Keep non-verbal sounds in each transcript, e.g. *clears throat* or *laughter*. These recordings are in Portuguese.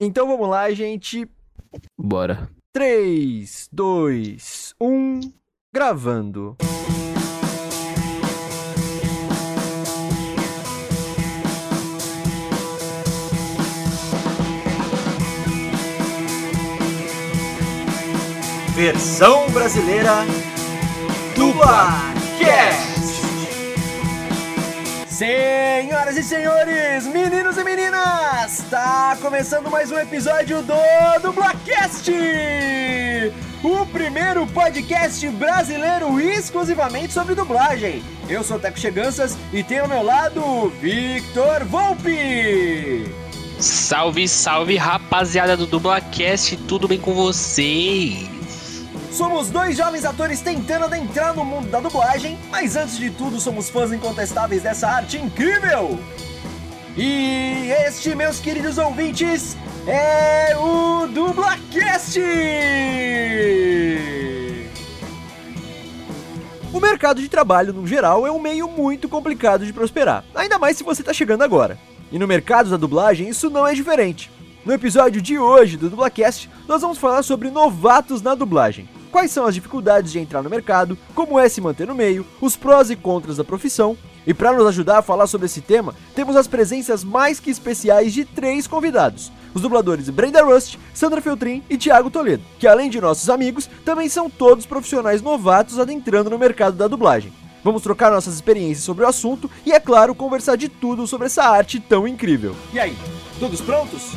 Então vamos lá, gente. Bora. 3, 2, 1, gravando. Versão brasileira Dublacast. Senhoras e senhores, meninos e meninas, está começando mais um episódio do Dublacast, o primeiro podcast brasileiro exclusivamente sobre dublagem. Eu sou Teco Cheganças e tenho ao meu lado o Victor Volpe. Salve, salve, rapaziada do Dublacast, tudo bem com vocês? Somos dois jovens atores tentando adentrar no mundo da dublagem, mas antes de tudo somos fãs incontestáveis dessa arte incrível. E este, meus queridos ouvintes, é o Dublacast! O mercado de trabalho, no geral, é um meio muito complicado de prosperar, ainda mais se você está chegando agora. E no mercado da dublagem, isso não é diferente. No episódio de hoje do Dublacast, nós vamos falar sobre novatos na dublagem quais são as dificuldades de entrar no mercado, como é se manter no meio, os prós e contras da profissão. E para nos ajudar a falar sobre esse tema, temos as presenças mais que especiais de três convidados. Os dubladores Brenda Rust, Sandra Feltrin e Thiago Toledo, que além de nossos amigos, também são todos profissionais novatos adentrando no mercado da dublagem. Vamos trocar nossas experiências sobre o assunto e, é claro, conversar de tudo sobre essa arte tão incrível. E aí, todos prontos?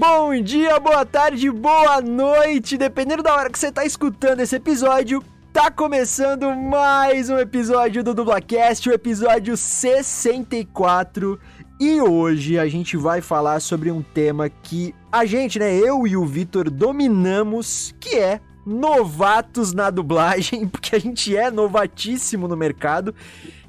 Bom dia, boa tarde, boa noite, dependendo da hora que você está escutando esse episódio, tá começando mais um episódio do Dublacast, o episódio 64. E hoje a gente vai falar sobre um tema que a gente, né, eu e o Vitor dominamos, que é novatos na dublagem, *laughs* porque a gente é novatíssimo no mercado.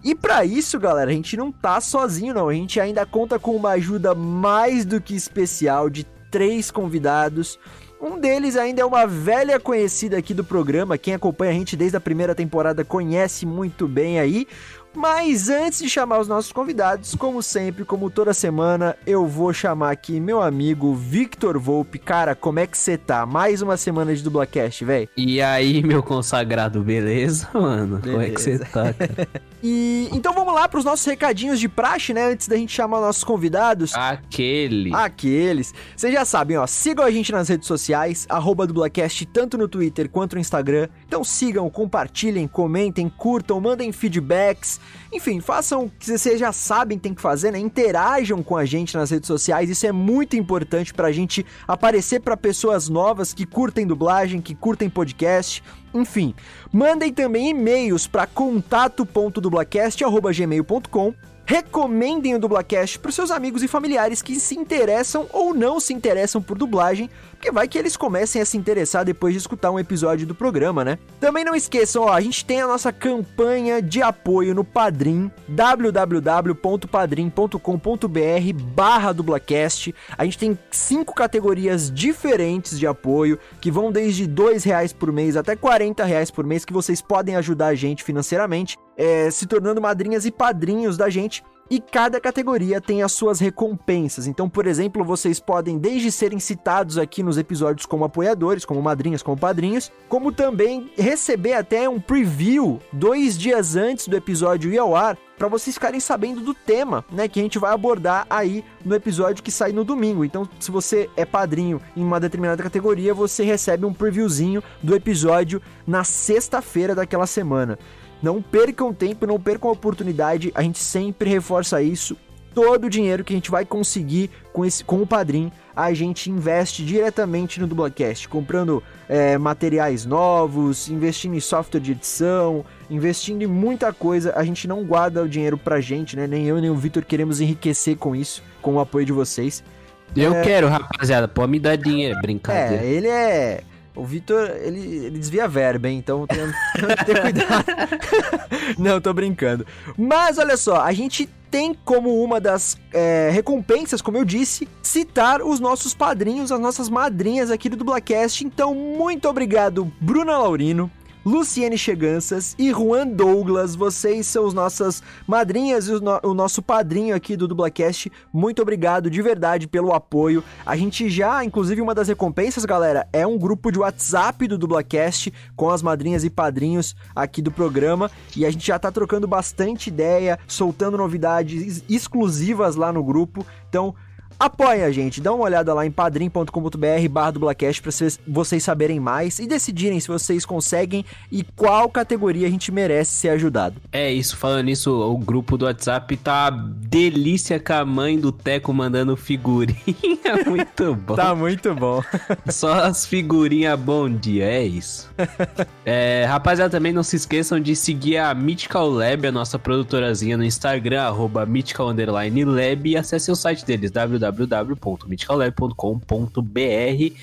E para isso, galera, a gente não tá sozinho não, a gente ainda conta com uma ajuda mais do que especial de três convidados. Um deles ainda é uma velha conhecida aqui do programa, quem acompanha a gente desde a primeira temporada conhece muito bem aí. Mas antes de chamar os nossos convidados, como sempre, como toda semana, eu vou chamar aqui meu amigo Victor Volpe. Cara, como é que você tá? Mais uma semana de Dublacast, velho. E aí, meu consagrado, beleza, *laughs* mano? Beleza. Como é que você tá, cara? *laughs* e então vamos lá para os nossos recadinhos de praxe, né? Antes da gente chamar nossos convidados. Aquele. Aqueles. Vocês já sabem, ó. Sigam a gente nas redes sociais, arroba Dublacast, tanto no Twitter quanto no Instagram. Então sigam, compartilhem, comentem, curtam, mandem feedbacks. Enfim, façam o que vocês já sabem tem que fazer, né? Interajam com a gente nas redes sociais, isso é muito importante pra gente aparecer para pessoas novas que curtem dublagem, que curtem podcast. Enfim, mandem também e-mails para contato.dublacast.gmail.com Recomendem o Dublacast para seus amigos e familiares que se interessam ou não se interessam por dublagem, porque vai que eles comecem a se interessar depois de escutar um episódio do programa, né? Também não esqueçam, ó, a gente tem a nossa campanha de apoio no Padrim, www.padrim.com.br barra dublacast. A gente tem cinco categorias diferentes de apoio, que vão desde dois reais por mês até 40 reais por mês, que vocês podem ajudar a gente financeiramente é, se tornando madrinhas e padrinhos da gente. E cada categoria tem as suas recompensas. Então, por exemplo, vocês podem desde serem citados aqui nos episódios como apoiadores, como madrinhas, como padrinhos, como também receber até um preview dois dias antes do episódio ir ao ar, para vocês ficarem sabendo do tema, né, que a gente vai abordar aí no episódio que sai no domingo. Então, se você é padrinho em uma determinada categoria, você recebe um previewzinho do episódio na sexta-feira daquela semana. Não percam tempo, não percam a oportunidade, a gente sempre reforça isso. todo o dinheiro que a gente vai conseguir com, esse, com o Padrim, a gente investe diretamente no Dublacast, comprando é, materiais novos, investindo em software de edição, investindo em muita coisa. A gente não guarda o dinheiro pra gente, né? Nem eu nem o Vitor queremos enriquecer com isso, com o apoio de vocês. Eu é... quero, rapaziada. Pode me dar dinheiro, brincadeira. É, ele é. O Vitor, ele, ele desvia verba, hein? Então tem que ter cuidado. *laughs* Não, tô brincando. Mas olha só, a gente tem como uma das é, recompensas, como eu disse, citar os nossos padrinhos, as nossas madrinhas aqui do Dublacast. Então, muito obrigado, Bruna Laurino, Luciene Cheganças e Juan Douglas. Vocês são as nossas madrinhas e o, no o, nosso padrinho aqui do Dublacast. Muito obrigado de verdade pelo apoio. A gente já, inclusive, uma das recompensas, galera, é um grupo de WhatsApp do Dublacast com as madrinhas e padrinhos aqui do programa. E a gente já tá trocando bastante ideia, soltando novidades exclusivas lá no grupo. Então, Apoia a gente, dá uma olhada lá em padrim.com.br barra dublacast pra vocês saberem mais e decidirem se vocês conseguem e qual categoria a gente merece ser ajudado. É isso, falando nisso, o grupo do WhatsApp tá delícia com a mãe do Teco mandando figurinha, *laughs* muito bom. tá muito bom. *laughs* Só as figurinhas bom dia, é isso. é, rapaziada, também não se esqueçam de seguir a Mythical Lab, a nossa produtorazinha no Instagram, arroba Mythical Lab e acesse o site deles, www www.mythicallab.com.br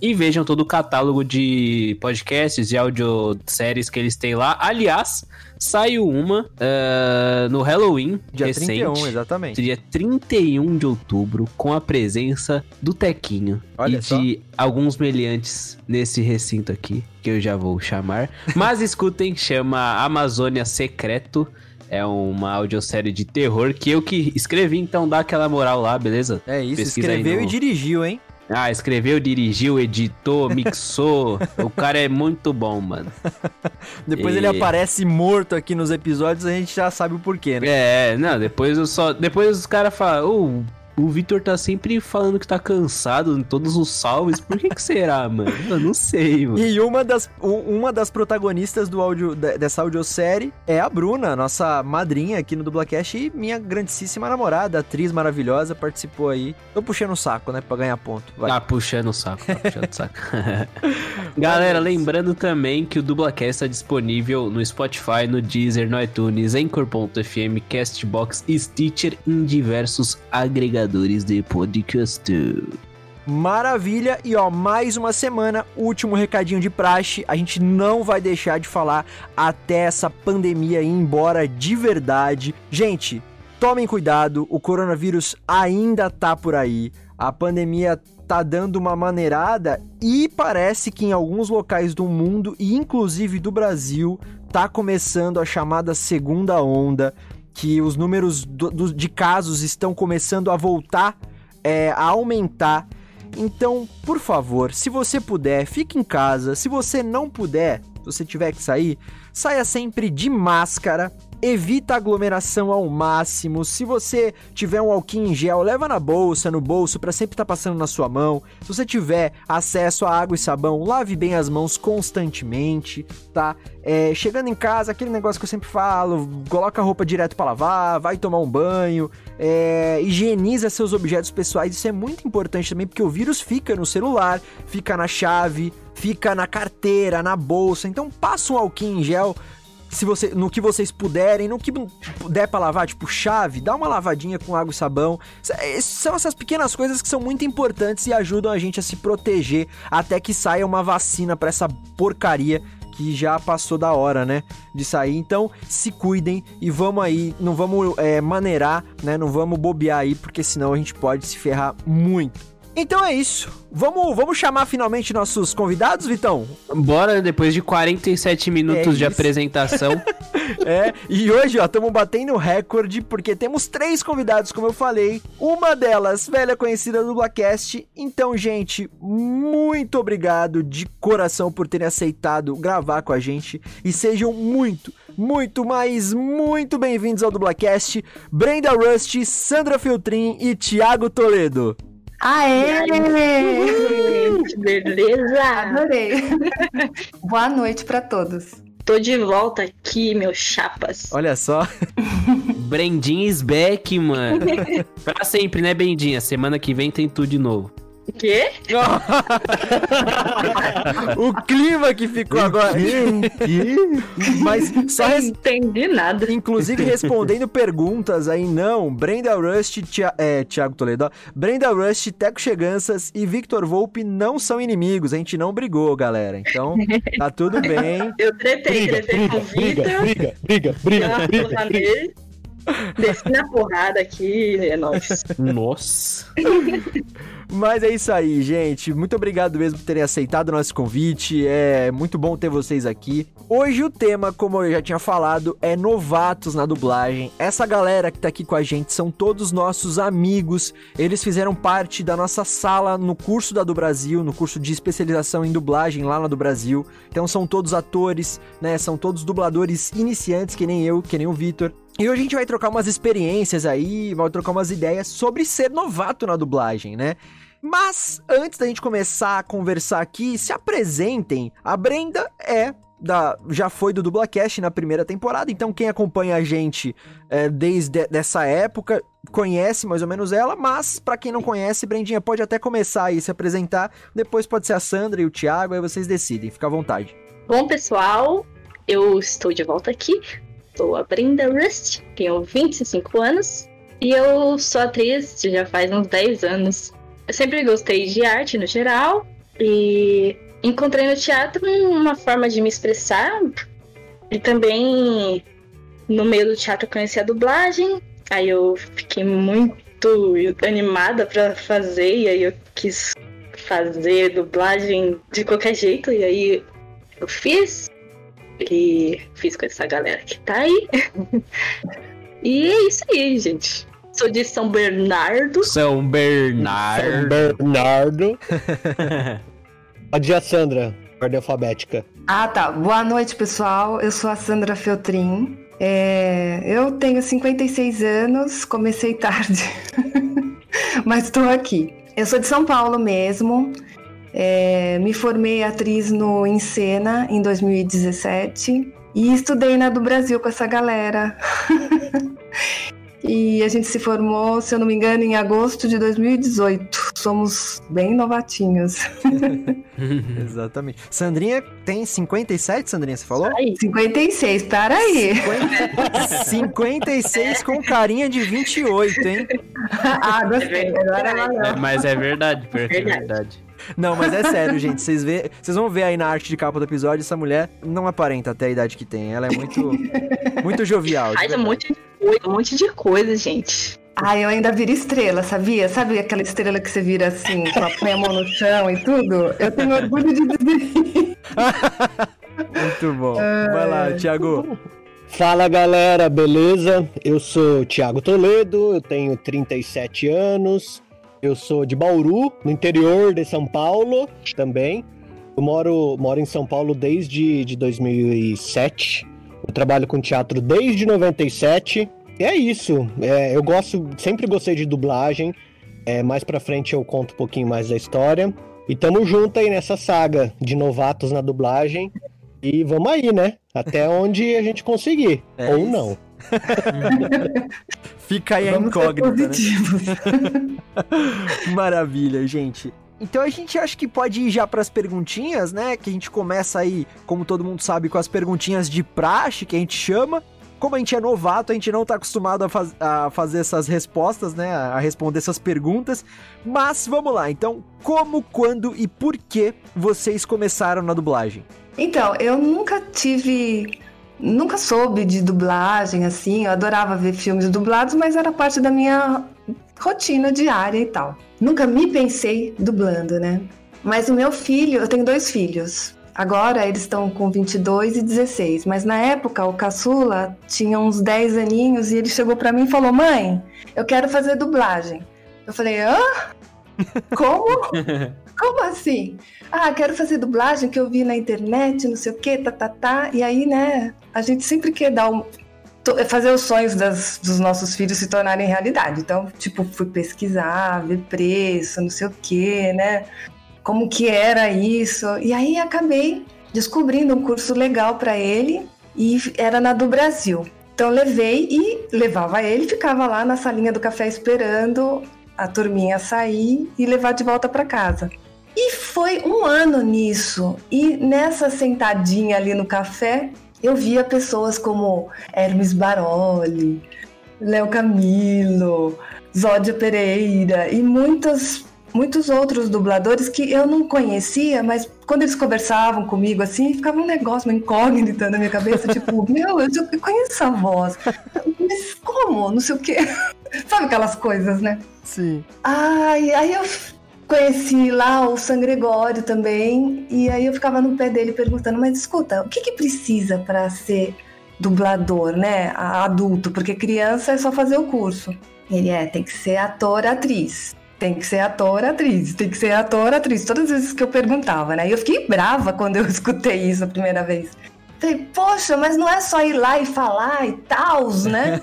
e vejam todo o catálogo de podcasts e audioséries que eles têm lá. Aliás, saiu uma uh, no Halloween dia recente, 31, exatamente. Dia 31 de outubro, com a presença do Tequinho Olha e só. de alguns meliantes nesse recinto aqui, que eu já vou chamar. Mas *laughs* escutem, chama Amazônia Secreto. É uma audiosérie de terror que eu que escrevi, então dá aquela moral lá, beleza? É isso, Pesquisa escreveu no... e dirigiu, hein? Ah, escreveu, dirigiu, editou, *laughs* mixou. o cara é muito bom, mano. *laughs* depois e... ele aparece morto aqui nos episódios, a gente já sabe o porquê, né? É, não, depois eu só. Depois os caras falam, oh, o Vitor tá sempre falando que tá cansado em todos os salves. Por que que será, mano? Eu não sei, *laughs* mano. E uma das, uma das protagonistas do áudio, dessa audiosérie é a Bruna, nossa madrinha aqui no Dublacast e minha grandíssima namorada, atriz maravilhosa, participou aí. Tô puxando o saco, né, pra ganhar ponto. Vai. Tá puxando o saco, tá puxando o saco. *laughs* Galera, lembrando também que o Dublacast tá disponível no Spotify, no Deezer, no iTunes, Anchor.fm, Castbox e Stitcher em diversos agregadores agregadores de podcast. Maravilha, e ó, mais uma semana, último recadinho de praxe, a gente não vai deixar de falar até essa pandemia ir embora de verdade. Gente, tomem cuidado, o coronavírus ainda tá por aí, a pandemia tá dando uma maneirada e parece que em alguns locais do mundo e inclusive do Brasil tá começando a chamada segunda onda que os números do, do, de casos estão começando a voltar é, a aumentar. Então, por favor, se você puder, fique em casa. Se você não puder, se você tiver que sair, saia sempre de máscara evita aglomeração ao máximo. Se você tiver um alquinho em gel, leva na bolsa, no bolso, para sempre estar tá passando na sua mão. Se você tiver acesso a água e sabão, lave bem as mãos constantemente, tá? É, chegando em casa, aquele negócio que eu sempre falo, coloca a roupa direto para lavar, vai tomar um banho, é, higieniza seus objetos pessoais. Isso é muito importante também, porque o vírus fica no celular, fica na chave, fica na carteira, na bolsa. Então passa um alquinho em gel se você, no que vocês puderem, no que der para lavar, tipo chave, dá uma lavadinha com água e sabão. É, são essas pequenas coisas que são muito importantes e ajudam a gente a se proteger até que saia uma vacina para essa porcaria que já passou da hora, né, de sair. Então, se cuidem e vamos aí, não vamos é, maneirar, né, não vamos bobear aí, porque senão a gente pode se ferrar muito. Então é isso. Vamos, vamos chamar finalmente nossos convidados, Vitão? Bora, depois de 47 minutos é de apresentação. *laughs* é, e hoje, ó, estamos batendo recorde, porque temos três convidados, como eu falei. Uma delas, velha conhecida do Blackcast. Então, gente, muito obrigado de coração por terem aceitado gravar com a gente. E sejam muito, muito, mais muito bem-vindos ao Dublacast. Brenda Rust, Sandra Filtrin e Thiago Toledo. Aê! Gente, *laughs* beleza? Adorei. *laughs* Boa noite para todos. Tô de volta aqui, meus chapas. Olha só. *laughs* Brandinha is back, mano. pra sempre, né, Bendinha? Semana que vem tem tudo de novo. O quê? *laughs* o clima que ficou agora. Mas só res... Não entendi nada. Inclusive respondendo perguntas aí, não. Brenda Rust, Tia... é, Thiago Toledo. Brenda Rust, Teco Cheganças e Victor Volpe não são inimigos. A gente não brigou, galera. Então, tá tudo bem. Eu tretei, briga, tretei briga, com o Victor. Briga, briga, briga, briga, briga, briga. *laughs* Desci na porrada aqui, é nóis. Nossa. Mas é isso aí, gente. Muito obrigado mesmo por terem aceitado o nosso convite. É muito bom ter vocês aqui. Hoje o tema, como eu já tinha falado, é novatos na dublagem. Essa galera que tá aqui com a gente são todos nossos amigos. Eles fizeram parte da nossa sala no curso da do Brasil, no curso de especialização em dublagem lá na do Brasil. Então são todos atores, né? São todos dubladores iniciantes, que nem eu, que nem o Vitor. E hoje a gente vai trocar umas experiências aí, vai trocar umas ideias sobre ser novato na dublagem, né? Mas antes da gente começar a conversar aqui, se apresentem. A Brenda é da, já foi do Dublacast na primeira temporada, então quem acompanha a gente é, desde essa época conhece mais ou menos ela, mas para quem não conhece, Brendinha pode até começar aí se apresentar, depois pode ser a Sandra e o Thiago, aí vocês decidem, fica à vontade. Bom, pessoal, eu estou de volta aqui sou a Brenda Rust, tenho 25 anos e eu sou atriz já faz uns 10 anos. Eu sempre gostei de arte no geral e encontrei no teatro uma forma de me expressar e também no meio do teatro conheci a dublagem. Aí eu fiquei muito animada para fazer e aí eu quis fazer dublagem de qualquer jeito e aí eu fiz e fiz com essa galera que tá aí. *laughs* e é isso aí, gente. Sou de São Bernardo. São Bernardo. São Bernardo. *laughs* a a Sandra, ordem alfabética. Ah, tá. Boa noite, pessoal. Eu sou a Sandra Feltrin. É... Eu tenho 56 anos, comecei tarde, *laughs* mas estou aqui. Eu sou de São Paulo mesmo. É, me formei atriz no Encena em 2017 e estudei na do Brasil com essa galera. *laughs* e a gente se formou, se eu não me engano, em agosto de 2018. Somos bem novatinhos. *laughs* Exatamente. Sandrinha tem 57, Sandrinha, você falou? Aí. 56, para aí. 50, 56 com carinha de 28, hein? *laughs* ah, gostei. Agora é, mas é verdade, é verdade. Não, mas é sério, gente. Vocês vê, vocês vão ver aí na arte de capa do episódio, essa mulher não aparenta até a idade que tem. Ela é muito, *laughs* muito jovial. Faz um monte de coisa, um monte de coisa, gente. Ah, eu ainda viro estrela, sabia? Sabe aquela estrela que você vira assim, põe a mão no chão e tudo? Eu tenho orgulho de dizer *laughs* Muito bom. Vai lá, Thiago. Fala galera, beleza? Eu sou Thiago Toledo, eu tenho 37 anos, eu sou de Bauru, no interior de São Paulo também. Eu moro, moro em São Paulo desde de 2007. Eu trabalho com teatro desde 97. E é isso. É, eu gosto, sempre gostei de dublagem. É, mais pra frente eu conto um pouquinho mais da história. E tamo junto aí nessa saga de novatos na dublagem. E vamos aí, né? Até onde a gente conseguir. É ou isso. não. *laughs* Fica aí Vamos a incógnita. Né? *laughs* Maravilha, gente. Então a gente acha que pode ir já para as perguntinhas, né? Que a gente começa aí, como todo mundo sabe, com as perguntinhas de praxe, que a gente chama. Como a gente é novato, a gente não tá acostumado a, faz a fazer essas respostas, né? A responder essas perguntas. Mas vamos lá, então, como, quando e por que vocês começaram na dublagem? Então, eu nunca tive nunca soube de dublagem, assim. Eu adorava ver filmes dublados, mas era parte da minha rotina diária e tal. Nunca me pensei dublando, né? Mas o meu filho, eu tenho dois filhos. Agora eles estão com 22 e 16, mas na época o caçula tinha uns 10 aninhos e ele chegou para mim e falou: "Mãe, eu quero fazer dublagem". Eu falei: "Hã? Como? *laughs* Como assim? Ah, quero fazer dublagem que eu vi na internet, não sei o que, tá, tá, tá. E aí, né, a gente sempre quer dar um, fazer os sonhos das, dos nossos filhos se tornarem realidade. Então, tipo, fui pesquisar, ver preço, não sei o que, né? Como que era isso. E aí acabei descobrindo um curso legal para ele e era na do Brasil. Então levei e levava ele, ficava lá na salinha do café esperando a turminha sair e levar de volta para casa. E foi um ano nisso. E nessa sentadinha ali no café, eu via pessoas como Hermes Baroli, Léo Camilo, Zódia Pereira e muitas, muitos outros dubladores que eu não conhecia, mas quando eles conversavam comigo assim, ficava um negócio, uma incógnita na minha cabeça, tipo, *laughs* meu, eu conheço essa voz. Mas como? Não sei o quê. *laughs* Sabe aquelas coisas, né? Sim. Ai, aí eu conheci lá o San Gregório também, e aí eu ficava no pé dele perguntando, mas escuta, o que, que precisa para ser dublador, né? Adulto, porque criança é só fazer o curso. Ele é, tem que ser ator, atriz. Tem que ser ator, atriz. Tem que ser ator, atriz. Todas as vezes que eu perguntava, né? E eu fiquei brava quando eu *laughs* escutei isso a primeira vez. Falei, poxa, mas não é só ir lá e falar e tal, né?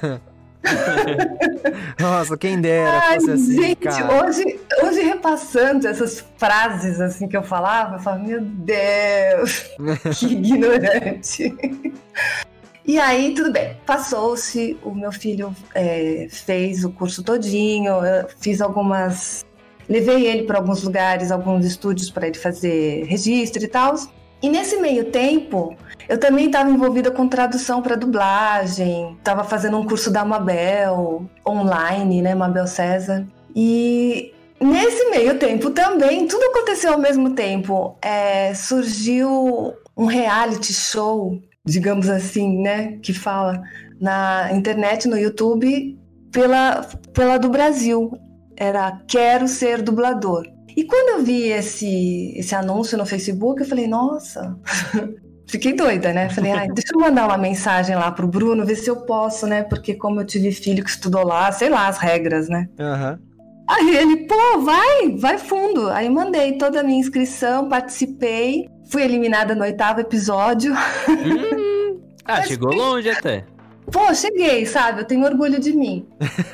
*laughs* Nossa, quem dera Ai, fosse assim, gente, cara. Hoje, hoje repassando essas frases assim que eu falava, eu falava, meu Deus, *laughs* que ignorante. E aí, tudo bem, passou-se, o meu filho é, fez o curso todinho, fiz algumas. Levei ele para alguns lugares, alguns estúdios para ele fazer registro e tal. E nesse meio tempo, eu também estava envolvida com tradução para dublagem, estava fazendo um curso da Mabel online, né, Mabel César. E nesse meio tempo também, tudo aconteceu ao mesmo tempo. É, surgiu um reality show, digamos assim, né, que fala na internet, no YouTube, pela, pela do Brasil. Era Quero Ser Dublador. E quando eu vi esse, esse anúncio no Facebook, eu falei, nossa, *laughs* fiquei doida, né? Falei, ai, deixa eu mandar uma mensagem lá pro Bruno, ver se eu posso, né? Porque como eu tive filho que estudou lá, sei lá as regras, né? Uhum. Aí ele, pô, vai, vai fundo. Aí mandei toda a minha inscrição, participei, fui eliminada no oitavo episódio. Hum, ah, Mas chegou longe até. Pô, cheguei, sabe? Eu tenho orgulho de mim.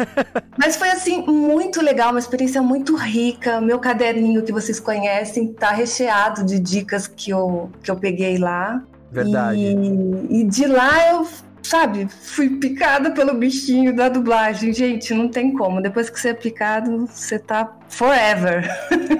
*laughs* Mas foi assim, muito legal, uma experiência muito rica. Meu caderninho que vocês conhecem tá recheado de dicas que eu, que eu peguei lá. Verdade. E, e de lá eu, sabe, fui picada pelo bichinho da dublagem. Gente, não tem como. Depois que você é picado, você tá forever.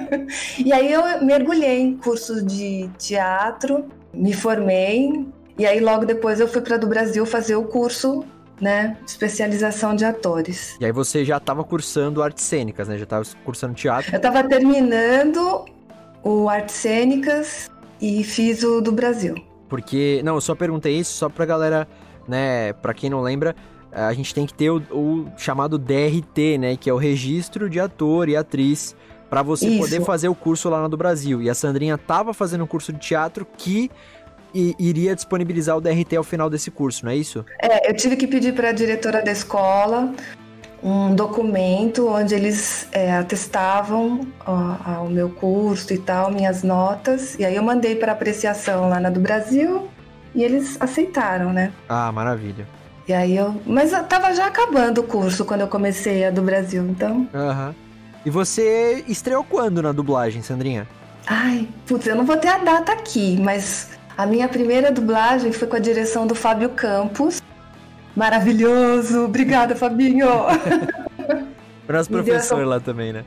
*laughs* e aí eu mergulhei em cursos de teatro, me formei, e aí logo depois eu fui para do Brasil fazer o curso, né, especialização de atores. E aí você já estava cursando artes cênicas, né? Já estava cursando teatro. Eu estava terminando o artes cênicas e fiz o do Brasil. Porque, não, eu só perguntei isso só pra galera, né, para quem não lembra, a gente tem que ter o, o, chamado DRT, né, que é o registro de ator e atriz para você isso. poder fazer o curso lá no do Brasil. E a Sandrinha tava fazendo um curso de teatro que e iria disponibilizar o DRT ao final desse curso, não é isso? É, eu tive que pedir para a diretora da escola um documento onde eles é, atestavam ó, o meu curso e tal, minhas notas, e aí eu mandei para apreciação lá na do Brasil e eles aceitaram, né? Ah, maravilha. E aí eu. Mas eu tava já acabando o curso quando eu comecei a do Brasil, então. Aham. Uhum. E você estreou quando na dublagem, Sandrinha? Ai, putz, eu não vou ter a data aqui, mas a minha primeira dublagem foi com a direção do Fábio Campos. Maravilhoso! Obrigada, Fabinho! *laughs* Foi nosso professor essa... lá também, né?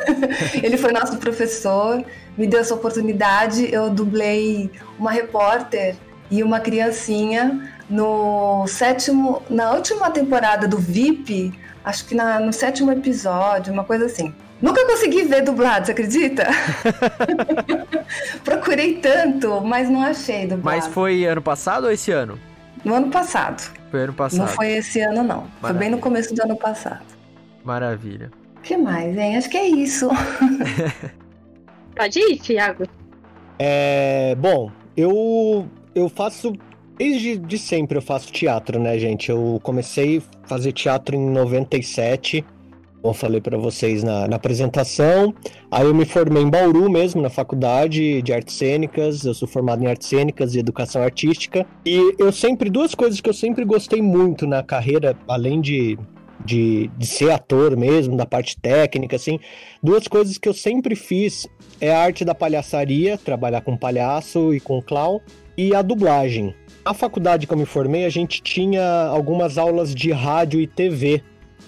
*laughs* Ele foi nosso professor, me deu essa oportunidade. Eu dublei uma repórter e uma criancinha no sétimo, na última temporada do VIP, acho que na, no sétimo episódio, uma coisa assim. Nunca consegui ver dublado, você acredita? *laughs* Procurei tanto, mas não achei dublado. Mas foi ano passado ou esse ano? No ano passado. Foi ano passado. Não foi esse ano, não. Maravilha. Foi bem no começo do ano passado. Maravilha. O que mais, hein? Acho que é isso. *laughs* Pode ir, Thiago. É, bom, eu, eu faço. Desde de sempre eu faço teatro, né, gente? Eu comecei a fazer teatro em 97 como eu falei para vocês na, na, apresentação. Aí eu me formei em Bauru mesmo, na faculdade de artes cênicas. Eu sou formado em artes cênicas e educação artística. E eu sempre, duas coisas que eu sempre gostei muito na carreira, além de, de, de ser ator mesmo, da parte técnica, assim, duas coisas que eu sempre fiz é a arte da palhaçaria, trabalhar com palhaço e com clown. E a dublagem. Na faculdade que eu me formei, a gente tinha algumas aulas de rádio e TV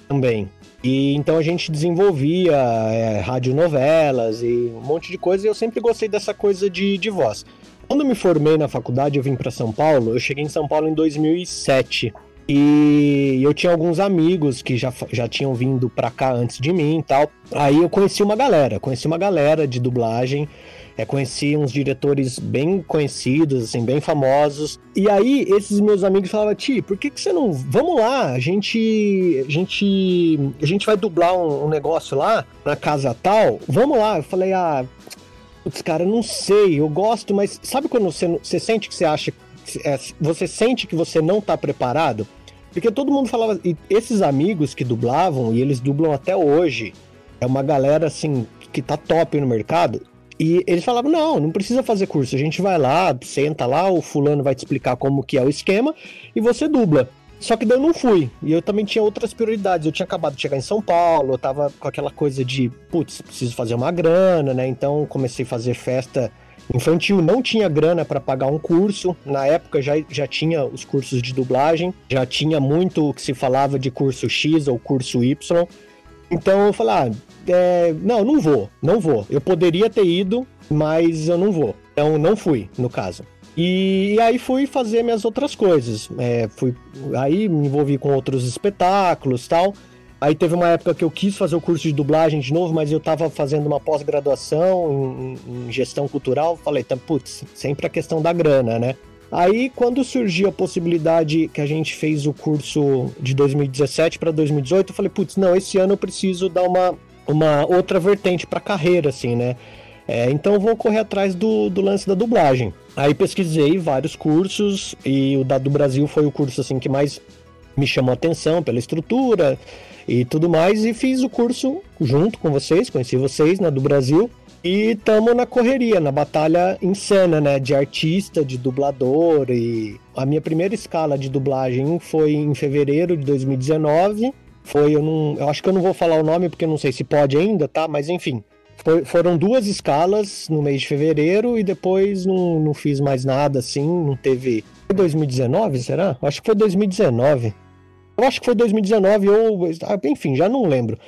também. E então a gente desenvolvia é, radionovelas e um monte de coisa, e eu sempre gostei dessa coisa de, de voz. Quando eu me formei na faculdade, eu vim para São Paulo. Eu cheguei em São Paulo em 2007. E eu tinha alguns amigos que já, já tinham vindo pra cá antes de mim e tal. Aí eu conheci uma galera, conheci uma galera de dublagem. É, conheci uns diretores bem conhecidos, assim, bem famosos. E aí, esses meus amigos falavam, Ti, por que, que você não. Vamos lá, a gente. A gente. A gente vai dublar um, um negócio lá na casa tal. Vamos lá. Eu falei, ah. Putz, cara, não sei, eu gosto, mas sabe quando você, você sente que você acha. É, você sente que você não tá preparado? Porque todo mundo falava. E esses amigos que dublavam, e eles dublam até hoje, é uma galera assim que tá top no mercado. E eles falavam: não, não precisa fazer curso. A gente vai lá, senta lá, o fulano vai te explicar como que é o esquema e você dubla. Só que daí eu não fui. E eu também tinha outras prioridades. Eu tinha acabado de chegar em São Paulo, eu tava com aquela coisa de, putz, preciso fazer uma grana, né? Então comecei a fazer festa infantil. Não tinha grana para pagar um curso. Na época já, já tinha os cursos de dublagem, já tinha muito o que se falava de curso X ou curso Y. Então eu falei, ah, é, não, não vou, não vou. Eu poderia ter ido, mas eu não vou. Então não fui, no caso. E, e aí fui fazer minhas outras coisas. É, fui, aí me envolvi com outros espetáculos tal. Aí teve uma época que eu quis fazer o curso de dublagem de novo, mas eu estava fazendo uma pós-graduação em, em, gestão cultural. Falei, putz, sempre a questão da grana, né? Aí, quando surgiu a possibilidade que a gente fez o curso de 2017 para 2018, eu falei, putz, não, esse ano eu preciso dar uma, uma outra vertente para carreira, assim, né? É, então vou correr atrás do, do lance da dublagem. Aí pesquisei vários cursos e o da do Brasil foi o curso assim que mais me chamou atenção pela estrutura e tudo mais e fiz o curso junto com vocês, conheci vocês na né, do Brasil e tamo na correria, na batalha insana, né, de artista, de dublador e a minha primeira escala de dublagem foi em fevereiro de 2019 foi, eu não. Eu acho que eu não vou falar o nome porque eu não sei se pode ainda, tá? Mas enfim. Foi, foram duas escalas no mês de fevereiro e depois não, não fiz mais nada assim, não teve. Foi 2019, será? Acho que foi 2019. Eu acho que foi 2019 ou. Enfim, já não lembro.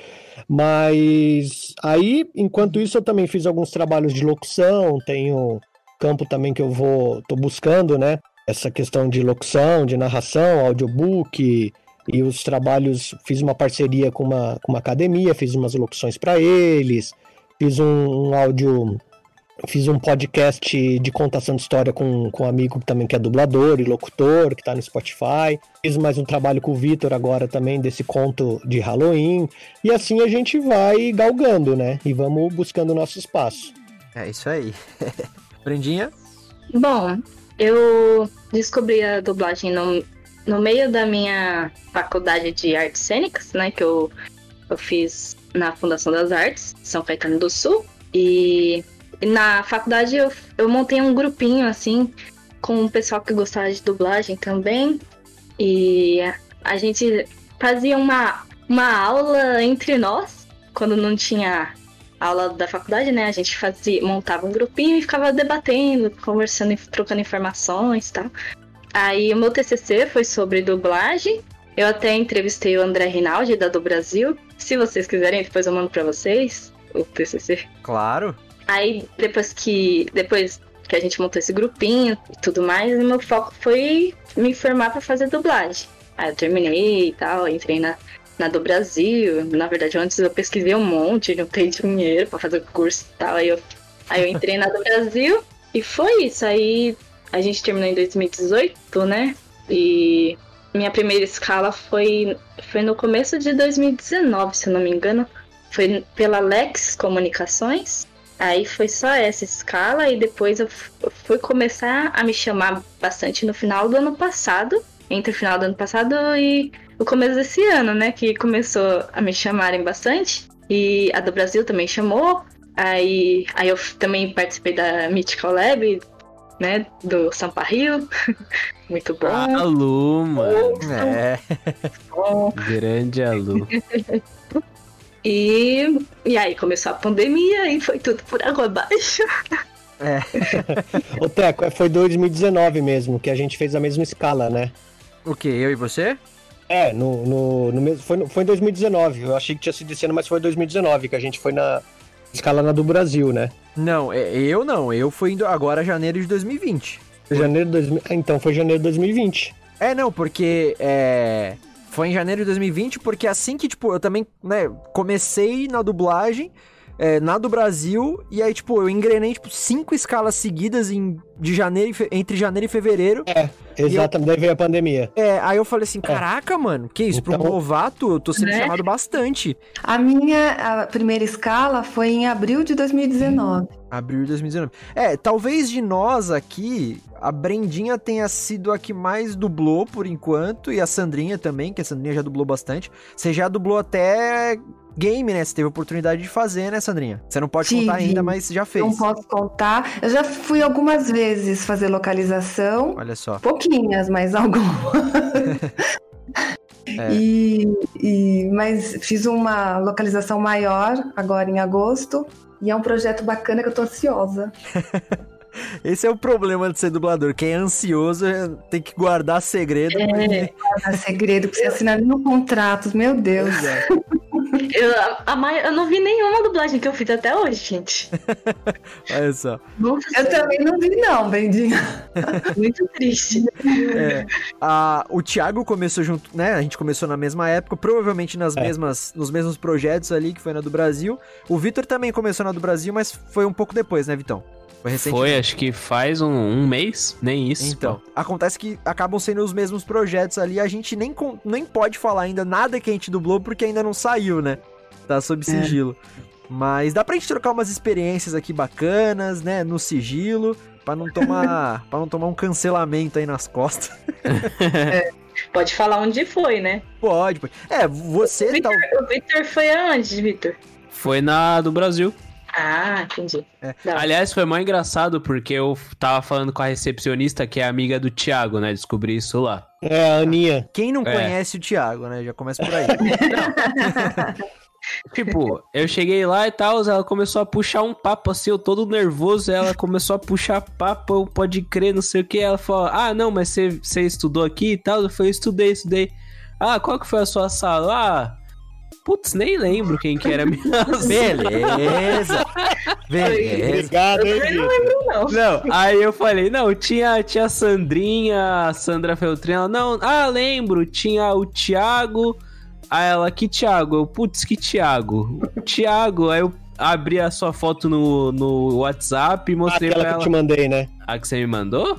Mas aí, enquanto isso, eu também fiz alguns trabalhos de locução, tenho campo também que eu vou. tô buscando, né? Essa questão de locução, de narração, audiobook, e os trabalhos, fiz uma parceria com uma, com uma academia, fiz umas locuções para eles, fiz um, um, áudio, fiz um podcast de contação de história com, com um amigo também que é dublador e locutor, que está no Spotify. Fiz mais um trabalho com o Vitor agora também desse conto de Halloween. E assim a gente vai galgando, né? E vamos buscando o nosso espaço. É isso aí. *laughs* Brendinha? Bom, eu descobri a dublagem no no meio da minha faculdade de artes cênicas, né, que eu, eu fiz na Fundação das Artes, São Caetano do Sul, e na faculdade eu, eu montei um grupinho, assim, com o pessoal que gostava de dublagem também, e a gente fazia uma, uma aula entre nós, quando não tinha aula da faculdade, né? A gente fazia, montava um grupinho e ficava debatendo, conversando, trocando informações e tal. Aí o meu TCC foi sobre dublagem. Eu até entrevistei o André Rinaldi, da do Brasil. Se vocês quiserem, depois eu mando pra vocês o TCC. Claro. Aí depois que depois que a gente montou esse grupinho e tudo mais, meu foco foi me formar para fazer dublagem. Aí eu terminei e tal, entrei na, na do Brasil. Na verdade, antes eu pesquisei um monte, não tenho dinheiro para fazer o curso e tal. Aí eu, aí eu entrei na do *laughs* Brasil e foi isso. Aí a gente terminou em 2018, né? E minha primeira escala foi, foi no começo de 2019, se não me engano. Foi pela Lex Comunicações. Aí foi só essa escala e depois eu fui começar a me chamar bastante no final do ano passado, entre o final do ano passado e o começo desse ano, né? Que começou a me chamarem bastante. E a do Brasil também chamou. Aí, aí eu também participei da Mythical Lab, né? Do Sampa Rio. *laughs* Muito bom. Alu, mano. É. Bom. Grande Alu. *laughs* e, e aí começou a pandemia e foi tudo por água abaixo. *laughs* É. Ô, Teco, foi 2019 mesmo, que a gente fez a mesma escala, né? O quê? Eu e você? É, no, no, no mesmo. Foi, foi em 2019. Eu achei que tinha sido esse ano, mas foi em 2019, que a gente foi na escala na do Brasil, né? Não, é, eu não. Eu fui indo agora janeiro de 2020. Janeiro de 2000. Então foi janeiro de 2020. É, não, porque é, foi em janeiro de 2020, porque assim que, tipo, eu também, né, comecei na dublagem, é, na do Brasil, e aí, tipo, eu engrenei, tipo, cinco escalas seguidas em, de janeiro entre janeiro e fevereiro. É, exatamente, eu, daí veio a pandemia. É, aí eu falei assim, é. caraca, é. mano, que isso, então, pro novato, eu tô sendo né? chamado bastante. A minha a primeira escala foi em abril de 2019. Abril de 2019. É, talvez de nós aqui, a Brendinha tenha sido a que mais dublou por enquanto, e a Sandrinha também, que a Sandrinha já dublou bastante. Você já dublou até game, né? Você teve oportunidade de fazer, né, Sandrinha? Você não pode Tive. contar ainda, mas já fez. Não posso contar. Eu já fui algumas vezes fazer localização. Olha só. Pouquinhas, mas algumas. *laughs* *laughs* É. E, e, mas fiz uma localização maior agora em agosto e é um projeto bacana que eu tô ansiosa. *laughs* Esse é o problema de ser dublador. Quem é ansioso tem que guardar segredo. É, porque... guardar segredo, pra você assinar nenhum contrato, meu Deus. É. Eu, a, a, eu não vi nenhuma dublagem que eu fiz até hoje, gente. *laughs* Olha só. Nossa, eu sério. também não vi, não, Bendinha. *laughs* Muito triste. É, a, o Thiago começou junto, né? A gente começou na mesma época, provavelmente nas é. mesmas, nos mesmos projetos ali, que foi na do Brasil. O Vitor também começou na do Brasil, mas foi um pouco depois, né, Vitão? Foi recente. Foi, acho que faz um, um, mês, nem isso. Então, pô. acontece que acabam sendo os mesmos projetos ali. A gente nem, nem pode falar ainda nada que a gente dublou porque ainda não saiu, né? Tá sob é. sigilo. É. Mas dá pra gente trocar umas experiências aqui bacanas, né? No sigilo, para não tomar, *laughs* para não tomar um cancelamento aí nas costas. *laughs* É, pode falar onde foi, né? Pode, pode. É, você o Victor, tá... O Victor foi aonde, Victor? Foi na do Brasil. Ah, entendi. É. Aliás, foi mais engraçado porque eu tava falando com a recepcionista que é amiga do Thiago, né? Descobri isso lá. É, a Aninha. Quem não é. conhece o Thiago, né? Já começa por aí. *laughs* tipo, eu cheguei lá e tal, ela começou a puxar um papo assim, eu todo nervoso, ela começou a puxar papo, eu pode crer, não sei o que. Ela falou: Ah, não, mas você, você estudou aqui e tal? Eu falei: Estudei, estudei. Ah, qual que foi a sua sala? Ah, Putz, nem lembro quem que era minha *laughs* Beleza. Beleza. Obrigado, hein, Eu não lembro, não. Não, aí eu falei, não, tinha, tinha a Sandrinha, a Sandra Feltrin, ela, não, ah, lembro, tinha o Thiago, aí ela, que Thiago? Eu, putz, que Thiago? Thiago, aí eu abri a sua foto no, no WhatsApp e mostrei Aquela pra ela. que eu te mandei, né? A que você me mandou?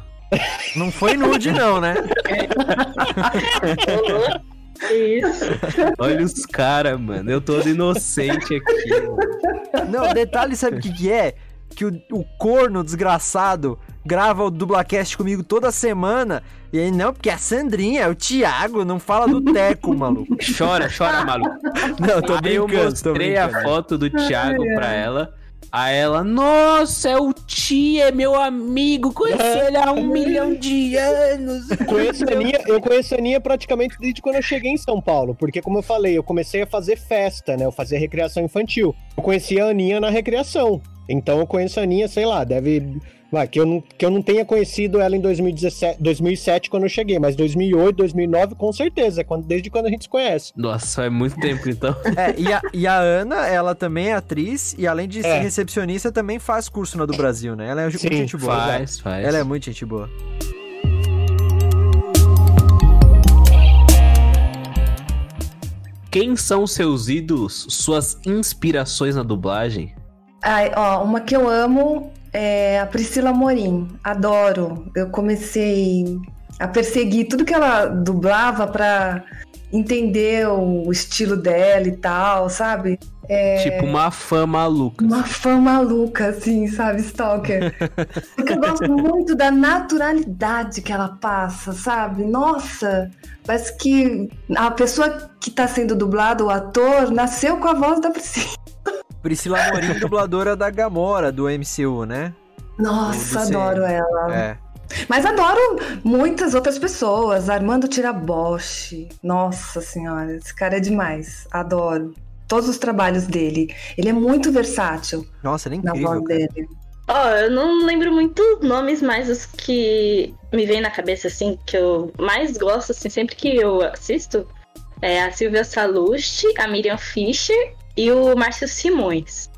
Não foi nude, não, né? *laughs* *laughs* Isso. *laughs* Olha os caras, mano. Eu tô inocente aqui. Mano. Não, detalhe, sabe o que, que é? Que o, o corno desgraçado grava o dublacast comigo toda semana. E aí, não, porque é a Sandrinha, é o Thiago, não fala do Teco, maluco. Chora, chora, maluco. Não, tô brincando, aí eu mostrei a foto do Thiago pra ela. Aí ela, nossa, é o Tia, é meu amigo, conheci ele há um milhão de anos. Conheço a Aninha, eu conheço a Aninha praticamente desde quando eu cheguei em São Paulo, porque como eu falei, eu comecei a fazer festa, né? Eu fazia recreação infantil. Eu conheci a Aninha na recreação. Então eu conheço a Aninha, sei lá, deve Vai, que eu, não, que eu não tenha conhecido ela em 2017, 2007 quando eu cheguei, mas 2008, 2009 com certeza, quando, desde quando a gente se conhece. Nossa, é muito tempo então. *laughs* é, e a, e a Ana, ela também é atriz e além de é. ser recepcionista, também faz curso na do Brasil, né? Ela é Sim, muito gente boa. Faz, né? faz. Ela é muito gente boa. Quem são seus ídolos, suas inspirações na dublagem? Ai, ó, uma que eu amo é a Priscila Morim. Adoro. Eu comecei a perseguir tudo que ela dublava para entender o estilo dela e tal, sabe? É... Tipo uma fã maluca. Uma fã maluca, assim, sabe? Stalker. *laughs* Porque eu gosto muito da naturalidade que ela passa, sabe? Nossa, parece que a pessoa que tá sendo dublada, o ator, nasceu com a voz da Priscila. Priscila Morim, *laughs* dubladora da Gamora, do MCU, né? Nossa, adoro ela. É. Mas adoro muitas outras pessoas. Armando Tiraboshi. Nossa senhora, esse cara é demais. Adoro. Todos os trabalhos dele. Ele é muito versátil. Nossa, ele é incrível. Na voz dele. Ó, oh, eu não lembro muito nomes, mas os que me vêm na cabeça, assim, que eu mais gosto, assim, sempre que eu assisto, é a Silvia Salusti, a Miriam Fischer e o Márcio Simões.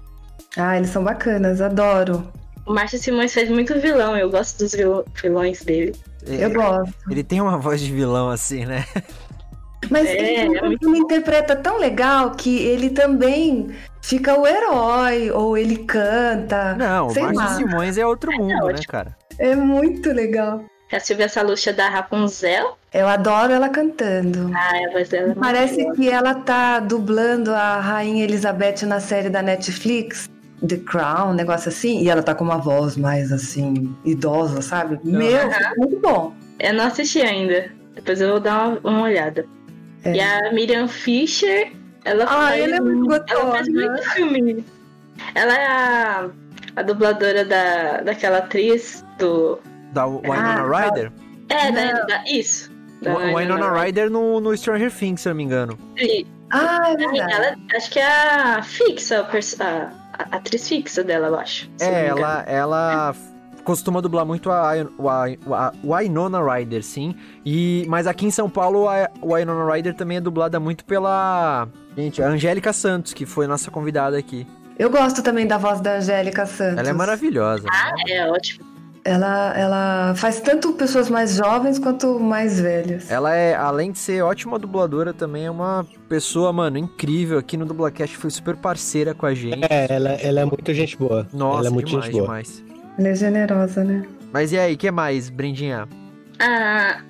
Ah, eles são bacanas, adoro. O Márcio Simões faz muito vilão, eu gosto dos vilões dele. Eu gosto. Ele tem uma voz de vilão assim, né? Mas é, ele, é muito... interpreta tão legal que ele também fica o herói, ou ele canta. Não, o Márcio Simões é outro mundo, é né, cara? É muito legal. A Silvia Salucha da Rapunzel. Eu adoro ela cantando. Ah, a voz dela é Parece que ela tá dublando a Rainha Elizabeth na série da Netflix. The Crown, um negócio assim, e ela tá com uma voz mais assim, idosa, sabe? Meu, muito bom. Eu não assisti ainda. Depois eu vou dar uma, uma olhada. É. E a Miriam Fisher, ela ah, faz. Ela é muito gostosa. Ela faz muito filme. Ela é a, a dubladora da, daquela atriz do. Da Winona ah, Ryder? É, da, da, isso. Winona, Winona Ryder no, no Stranger Things, se eu não me engano. Sim. Ah, é verdade. Ela, acho que é a fixa, a, a atriz fixa dela, eu acho. É, ela, ela costuma dublar muito a, a, a Winona Ryder, sim. E, mas aqui em São Paulo, a Winona Ryder também é dublada muito pela. Gente, a Angélica Santos, que foi nossa convidada aqui. Eu gosto também da voz da Angélica Santos. Ela é maravilhosa. Ah, né? é ótimo. Ela, ela faz tanto pessoas mais jovens quanto mais velhas. Ela é, além de ser ótima dubladora, também é uma pessoa, mano, incrível. Aqui no Dublacast foi super parceira com a gente. É, ela, ela é muito gente boa. Nossa, ela é muito demais, gente boa. demais. Ela é generosa, né? Mas e aí, o que mais, Brindinha? Ah,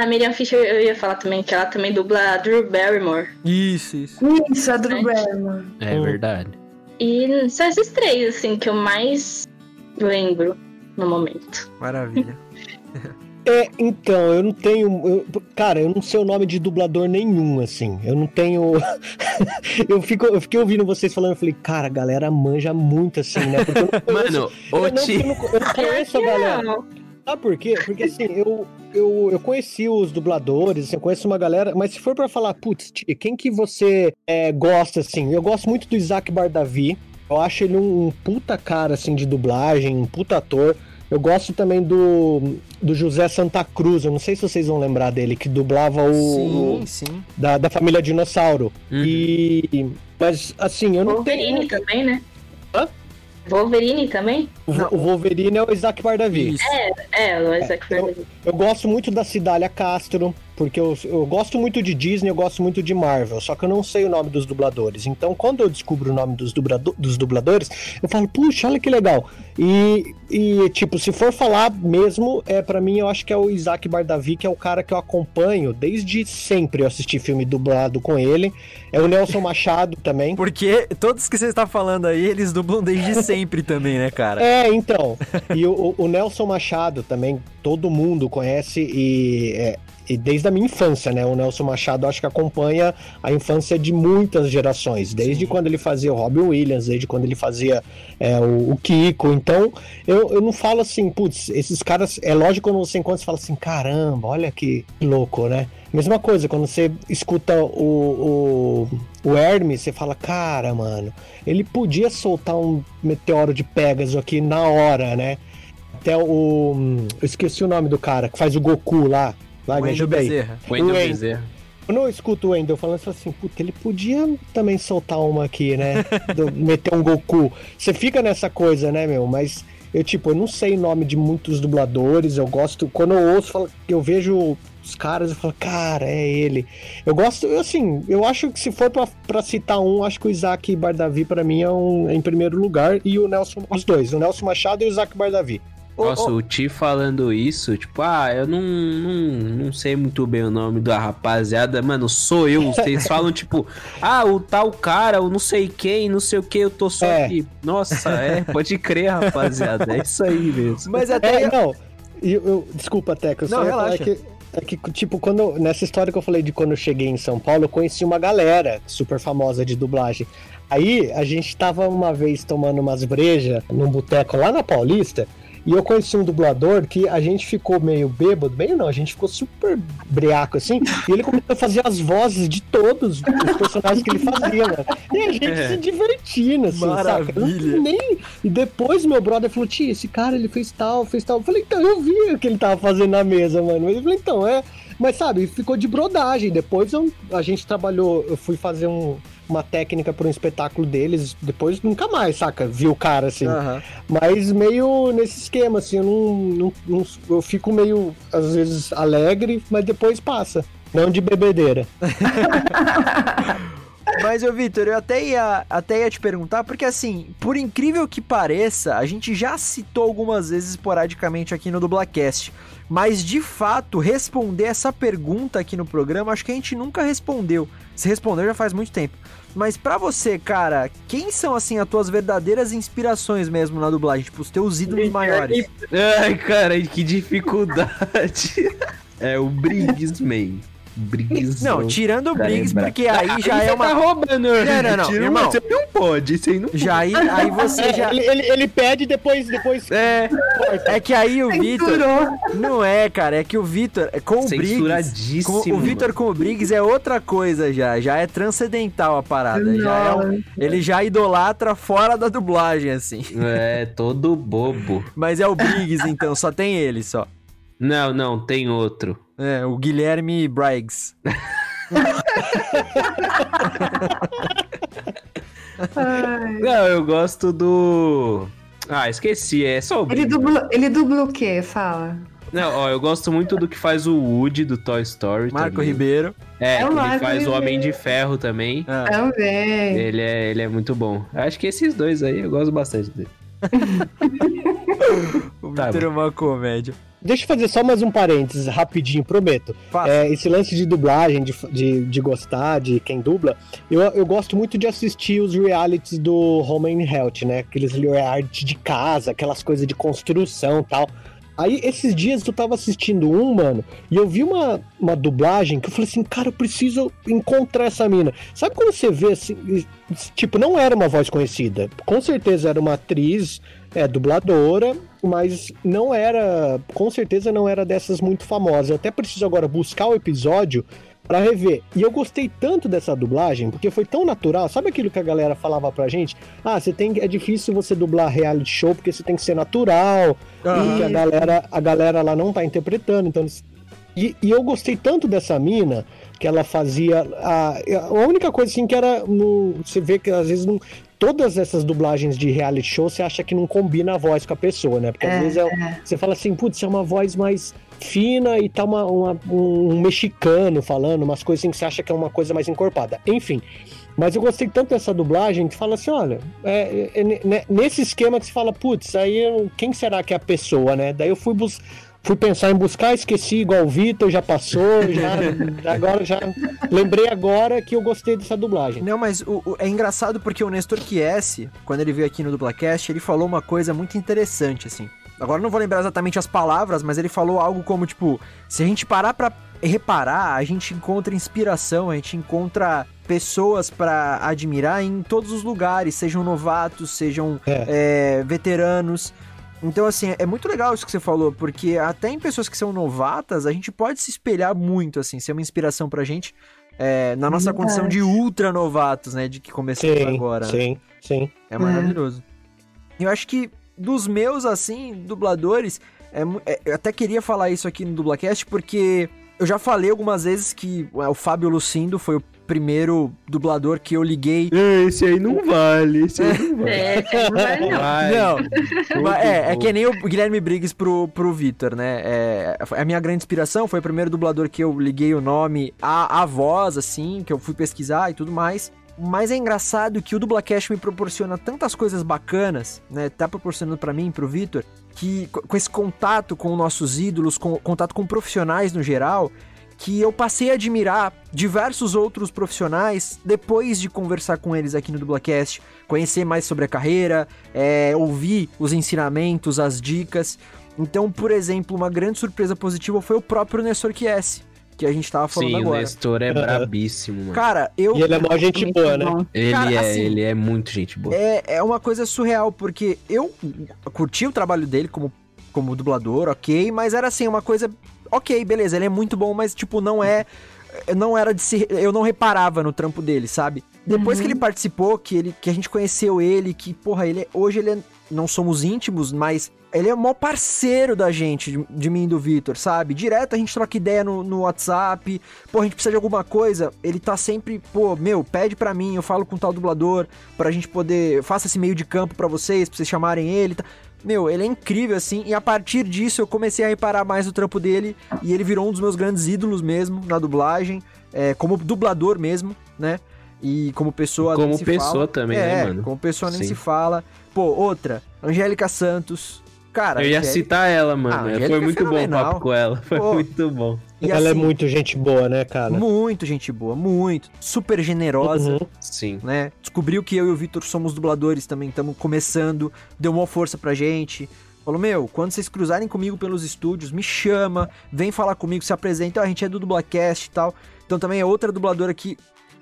a Miriam Fisher, eu ia falar também que ela também dubla a Drew Barrymore. Isso, isso. Isso, a Drew Barrymore. É hum. verdade. E são esses três, assim, que eu mais lembro no momento. Maravilha. *laughs* É, então, eu não tenho. Eu, cara, eu não sei o nome de dublador nenhum, assim. Eu não tenho. *laughs* eu, fico, eu fiquei ouvindo vocês falando, eu falei, cara, a galera manja muito, assim, né? Porque eu não conheço, Mano, eu, não, eu, não, eu não conheço a galera. Sabe por quê? Porque assim, eu, eu, eu conheci os dubladores, assim, eu conheço uma galera, mas se for para falar, putz, quem que você é, gosta, assim? Eu gosto muito do Isaac Bardavi. Eu acho ele um, puta cara, assim, de dublagem, um puta ator. Eu gosto também do, do José Santa Cruz, eu não sei se vocês vão lembrar dele, que dublava o. Sim, sim. Da, da família Dinossauro. Uhum. E. Mas, assim, eu não Wolverine tenho. também, né? Hã? Wolverine também? O, o, Wolverine é o Isaac Bardavi. É, é, o Isaac é, Bardavi. Eu, eu, gosto muito da Cidália Castro, porque eu, eu gosto muito de Disney, eu gosto muito de Marvel, só que eu não sei o nome dos dubladores. Então, quando eu descubro o nome dos, dublado, dos dubladores, eu falo, puxa, olha que legal. E, e, tipo, se for falar mesmo, é para mim, eu acho que é o Isaac Bardavi, que é o cara que eu acompanho desde sempre. Eu assisti filme dublado com ele. É o Nelson Machado também. Porque todos que você está falando aí, eles dublam desde *laughs* sempre também, né, cara? É, então. E o, o Nelson Machado também, todo mundo conhece e é, e desde a minha infância, né? O Nelson Machado acho que acompanha a infância de muitas gerações, desde Sim. quando ele fazia o Robin Williams, desde quando ele fazia é, o, o, Kiko. Então, eu, eu não falo assim, putz, esses caras. É lógico quando você encontra, você fala assim, caramba, olha que louco, né? Mesma coisa, quando você escuta o, o, o Hermes, você fala, cara, mano, ele podia soltar um meteoro de Pegasus aqui na hora, né? Até o. Eu esqueci o nome do cara que faz o Goku lá. Vai, me ajuda aí. Wendel Bezerra. Quando eu escuto o Wendel falando assim, puta, ele podia também soltar uma aqui, né? Do, *laughs* meter um Goku. Você fica nessa coisa, né, meu? Mas eu, tipo, eu não sei o nome de muitos dubladores. Eu gosto. Quando eu ouço, eu vejo os caras, eu falo, cara, é ele. Eu gosto, assim, eu acho que se for pra, pra citar um, acho que o Isaac Bardavi, para mim, é, um, é em primeiro lugar. E o Nelson, os dois, o Nelson Machado e o Isaac Bardavi. Nossa, o Ti falando isso, tipo, ah, eu não, não, não sei muito bem o nome da rapaziada, mano, sou eu. *laughs* Vocês falam, tipo, ah, o tal cara, o não sei quem, não sei o que, eu tô só é. aqui. Nossa, é, pode crer, rapaziada, é isso aí mesmo. Mas até. É, não, eu, eu, desculpa, Teca, eu não, só relaxa. Que, é que, tipo, quando, nessa história que eu falei de quando eu cheguei em São Paulo, eu conheci uma galera super famosa de dublagem. Aí a gente tava uma vez tomando umas brejas num boteco lá na Paulista. E eu conheci um dublador que a gente ficou meio bêbado, meio não, a gente ficou super breaco assim, e ele começou a fazer as vozes de todos os personagens que ele fazia, mano. E a gente é. se divertindo, assim, Maravilha. saca? Nem... E depois meu brother falou, tia, esse cara ele fez tal, fez tal. Eu falei, então, eu vi o que ele tava fazendo na mesa, mano. Ele falou, então, é. Mas sabe, ficou de brodagem. Depois eu, a gente trabalhou, eu fui fazer um uma técnica para um espetáculo deles, depois nunca mais, saca? Viu o cara assim. Uhum. Mas meio nesse esquema, assim, eu não, não, não, Eu fico meio, às vezes, alegre, mas depois passa. Não de bebedeira. *laughs* Mas, ô Vitor, eu até ia, até ia te perguntar, porque assim, por incrível que pareça, a gente já citou algumas vezes esporadicamente aqui no Dublacast. Mas de fato, responder essa pergunta aqui no programa, acho que a gente nunca respondeu. Se respondeu já faz muito tempo. Mas para você, cara, quem são assim as tuas verdadeiras inspirações mesmo na dublagem? Tipo, os teus ídolos maiores? Ai, cara, que dificuldade. *laughs* é o Briggs, man. Briggs. Não, tirando o Briggs, é porque aí já aí é uma. Tá roubando, não, não, não, irmão. Você não pode, isso aí não pode. Já aí, aí você já. Ele, ele, ele pede depois. depois... É. É que aí o Vitor. Não é, cara. É que o Vitor. É com o Briggs. Com, o Vitor com o Briggs é outra coisa já. Já é transcendental a parada. Já é um, ele já idolatra fora da dublagem, assim. É, todo bobo. Mas é o Briggs, então, só tem ele só. Não, não, tem outro. É, o Guilherme Briggs. não, eu gosto do. Ah, esqueci, é só o. Ele dubla, ele dubla o quê? Fala. Não, ó, eu gosto muito do que faz o Woody do Toy Story. Marco também. Ribeiro. É, é que ele faz Ribeiro. o Homem de Ferro também. Ah. Também. Ele é, ele é muito bom. Acho que esses dois aí eu gosto bastante dele. *laughs* o tá é uma comédia. Deixa eu fazer só mais um parênteses, rapidinho, prometo. É, esse lance de dublagem, de, de, de, gostar, de quem dubla, eu, eu gosto muito de assistir os realities do Home and Health, né? Aqueles realities de casa, aquelas coisas de construção tal. Aí, esses dias eu tava assistindo um, mano, e eu vi uma, uma dublagem que eu falei assim, cara, eu preciso encontrar essa mina. Sabe quando você vê assim, tipo, não era uma voz conhecida. Com certeza era uma atriz, é, dubladora, mas não era, com certeza não era dessas muito famosas. Eu até preciso agora buscar o episódio para rever. E eu gostei tanto dessa dublagem, porque foi tão natural. Sabe aquilo que a galera falava pra gente? Ah, você tem é difícil você dublar reality show porque você tem que ser natural, uhum. porque a galera, a galera lá não tá interpretando, então e, e, eu gostei tanto dessa mina que ela fazia a, a única coisa assim que era no, você vê que às vezes não, todas essas dublagens de reality show você acha que não combina a voz com a pessoa, né? Porque é, às vezes é, é. você fala assim, putz, é uma voz mais fina e tá uma, uma, um mexicano falando, umas coisas assim que você acha que é uma coisa mais encorpada. Enfim. Mas eu gostei tanto dessa dublagem que fala assim: olha, é, é, é, nesse esquema que você fala, putz, aí quem será que é a pessoa, né? Daí eu fui buscar fui pensar em buscar, esqueci igual o Vitor, já passou, já, *laughs* agora já lembrei agora que eu gostei dessa dublagem. Não, mas o, o, é engraçado porque o Nestor Chiesi, quando ele veio aqui no Dublacast, ele falou uma coisa muito interessante, assim. Agora não vou lembrar exatamente as palavras, mas ele falou algo como, tipo, se a gente parar pra reparar, a gente encontra inspiração, a gente encontra pessoas para admirar em todos os lugares, sejam novatos, sejam é. É, veteranos. Então, assim, é muito legal isso que você falou, porque até em pessoas que são novatas, a gente pode se espelhar muito, assim, ser uma inspiração pra gente é, na nossa Verdade. condição de ultra novatos, né? De que começamos sim, agora. Sim, sim. É maravilhoso. É. Eu acho que dos meus, assim, dubladores, é, é, eu até queria falar isso aqui no Dublacast, porque eu já falei algumas vezes que o Fábio Lucindo foi o primeiro dublador que eu liguei. Esse aí não vale, esse aí não vale. *laughs* É, não vale não. não. é, é que nem o Guilherme Briggs pro, pro Vitor, né? É, a minha grande inspiração foi o primeiro dublador que eu liguei o nome, a, a voz, assim, que eu fui pesquisar e tudo mais. Mas é engraçado que o Dublacast me proporciona tantas coisas bacanas, né? Tá proporcionando para mim, pro Vitor, que com esse contato com nossos ídolos, com contato com profissionais no geral, que eu passei a admirar diversos outros profissionais depois de conversar com eles aqui no Dublacast, conhecer mais sobre a carreira, é, ouvir os ensinamentos, as dicas. Então, por exemplo, uma grande surpresa positiva foi o próprio Nestor Chiesi, que a gente tava falando Sim, agora. Sim, o Nestor é brabíssimo, mano. Cara, eu... E ele é mó gente boa, né? Ele, Cara, é, assim, ele é muito gente boa. É, é uma coisa surreal, porque eu curti o trabalho dele como como dublador, ok, mas era assim, uma coisa. Ok, beleza, ele é muito bom, mas tipo, não é. Não era de se. Eu não reparava no trampo dele, sabe? Depois Uhum. que ele participou, que, ele, que a gente conheceu ele, que, porra, ele é- hoje ele é, não somos íntimos, mas ele é o maior parceiro da gente, de, de mim e do Vitor, sabe? Direto a gente troca ideia no, no WhatsApp, pô, a gente precisa de alguma coisa, ele tá sempre, pô, meu, pede pra mim, eu falo com tal dublador, pra gente poder, eu faço esse meio de campo pra vocês, pra vocês chamarem ele, tá? Meu, ele é incrível, assim, e a partir disso eu comecei a reparar mais no trampo dele, e ele virou um dos meus grandes ídolos mesmo, na dublagem, é, como dublador mesmo, né? E como pessoa Como pessoa fala. também, é, né, mano? como pessoa nem Sim. se fala. Pô, outra, Angélica Santos. Cara, Eu ia Angélica- citar ela, mano. Ah, Foi é muito bom o papo com ela. Foi Pô. muito bom. e Ela é assim, muito gente boa, né, cara? Muito gente boa, muito. Super generosa, Uhum. Sim. né? Descobriu que eu e o Vitor somos dubladores também, estamos começando, deu uma força pra gente. Falou, meu, quando vocês cruzarem comigo pelos estúdios, me chama, vem falar comigo, se apresenta, "Ah, a gente é do Dublacast e tal. Então também é outra dubladora que,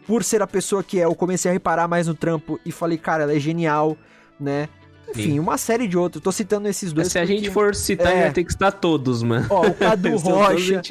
por ser a pessoa que é, eu comecei a reparar mais no trampo e falei, cara, ela é genial, né? Enfim, Sim. uma série de outros. Tô citando esses dois. Se a porque- gente for citar, É. vai ter que citar todos, mano. Ó, o Cadu *laughs* Rocha,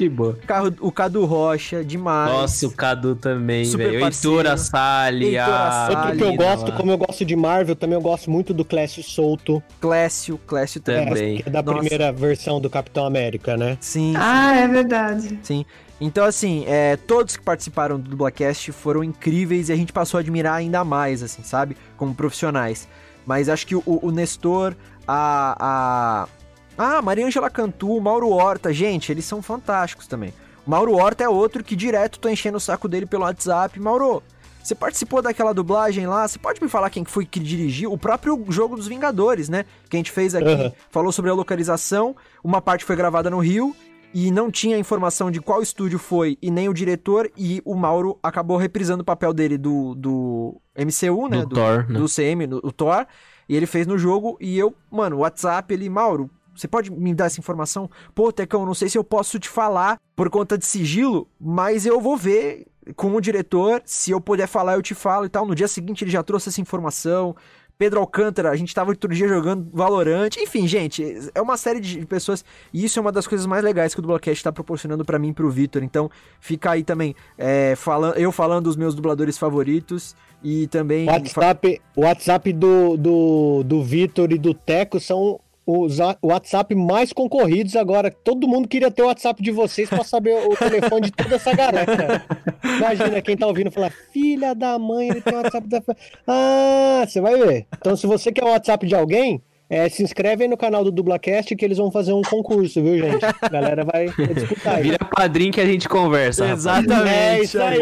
o Cadu Rocha, demais. Nossa, o Cadu também, velho. Heitor Assali, a... Outro que eu gosto, como eu gosto de Marvel, também eu gosto muito do Clécio Solto, Clécio, Clécio também. Que é da Nossa. primeira versão do Capitão América, né? Sim, Ah, é verdade. sim. Então, assim, é, todos que participaram do Dublacast foram incríveis e a gente passou a admirar ainda mais, assim, sabe? Como profissionais. Mas acho que o, o Nestor, a. a... Ah, Maria Angela Cantu, Mauro Horta, gente, eles são fantásticos também. O Mauro Horta é outro que direto tô enchendo o saco dele pelo WhatsApp. Mauro, você participou daquela dublagem lá? Você pode me falar quem que foi que dirigiu? O próprio jogo dos Vingadores, né? Que a gente fez aqui, Aham. falou sobre a localização. Uma parte foi gravada no Rio e não tinha informação de qual estúdio foi e nem o diretor. E o Mauro acabou reprisando o papel dele do, do MCU, né? Do Thor, né? do CM, no- o Thor. E ele fez no jogo. E eu, mano, o WhatsApp, ele, Mauro, você pode me dar essa informação? Pô, Tecão, não sei se eu posso te falar por conta de sigilo, mas eu vou ver com o diretor. Se eu puder falar, eu te falo e tal. No dia seguinte ele já trouxe essa informação. Pedro Alcântara, a gente tava outro dia jogando Valorant. Enfim, gente, é uma série de pessoas. E isso é uma das coisas mais legais que o Dublacast tá proporcionando pra mim e pro Vitor. Então, fica aí também, é, falando, eu falando dos meus dubladores favoritos. E também. O WhatsApp, WhatsApp do, do, do Vitor e do Teco são os WhatsApp mais concorridos agora. Todo mundo queria ter o WhatsApp de vocês pra saber o telefone de toda essa galera. *laughs* Imagina quem tá ouvindo falar, filha da mãe, ele tem o WhatsApp da. Ah, você vai ver. Então, se você quer o WhatsApp de alguém, é, se inscreve aí no canal do Dublacast que eles vão fazer um concurso, viu, gente? A galera vai disputar aí. Vira padrinho que a gente conversa. Exatamente. É isso aí,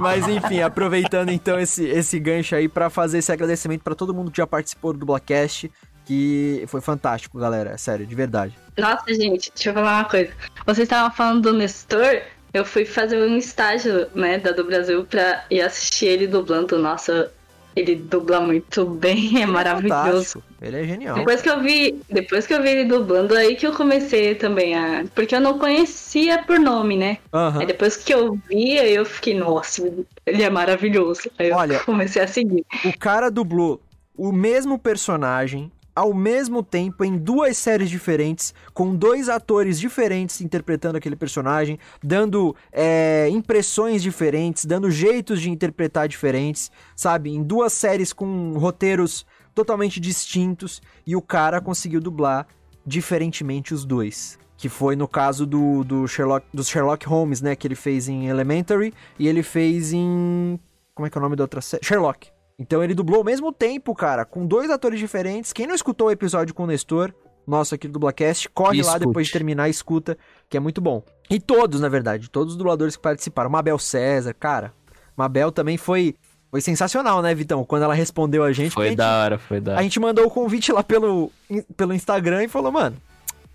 Mas enfim, aproveitando então esse, esse gancho aí pra fazer esse agradecimento pra todo mundo que já participou do Blackcast, que foi fantástico, galera, sério, de verdade. Nossa, gente, deixa eu falar uma coisa. Vocês estavam falando do Nestor, eu fui fazer um estágio, né, da do Brasil pra ir assistir ele dublando. Nossa, ele dubla muito bem, *laughs* é maravilhoso. Fantástico. Ele é genial. Depois que eu vi, depois que eu vi ele dublando, aí que eu comecei também a, porque eu não conhecia por nome, né? Aham. Aí depois que eu vi, aí eu fiquei, nossa, ele é maravilhoso. Aí Olha- eu comecei a seguir. O cara dublou o mesmo personagem ao mesmo tempo em duas séries diferentes, com dois atores diferentes interpretando aquele personagem, dando é, impressões diferentes, dando jeitos de interpretar diferentes, sabe? Em duas séries com roteiros totalmente distintos e o cara conseguiu dublar diferentemente os dois. Que foi no caso do, do Sherlock, dos Sherlock Holmes, né? Que ele fez em Elementary e ele fez em. Como é que é o nome da outra série? Sherlock. Então ele dublou ao mesmo tempo, cara, com dois atores diferentes. Quem não escutou o episódio com o Nestor, nosso aqui do Dublacast, corre lá Escute. depois de terminar e escuta, que é muito bom. E todos, na verdade, todos os dubladores que participaram. Mabel César, cara. Mabel também foi, foi sensacional, né, Vitão? Quando ela respondeu a gente. a Foi gente- da hora, foi da a hora. gente mandou o convite lá pelo, pelo Instagram e falou, mano,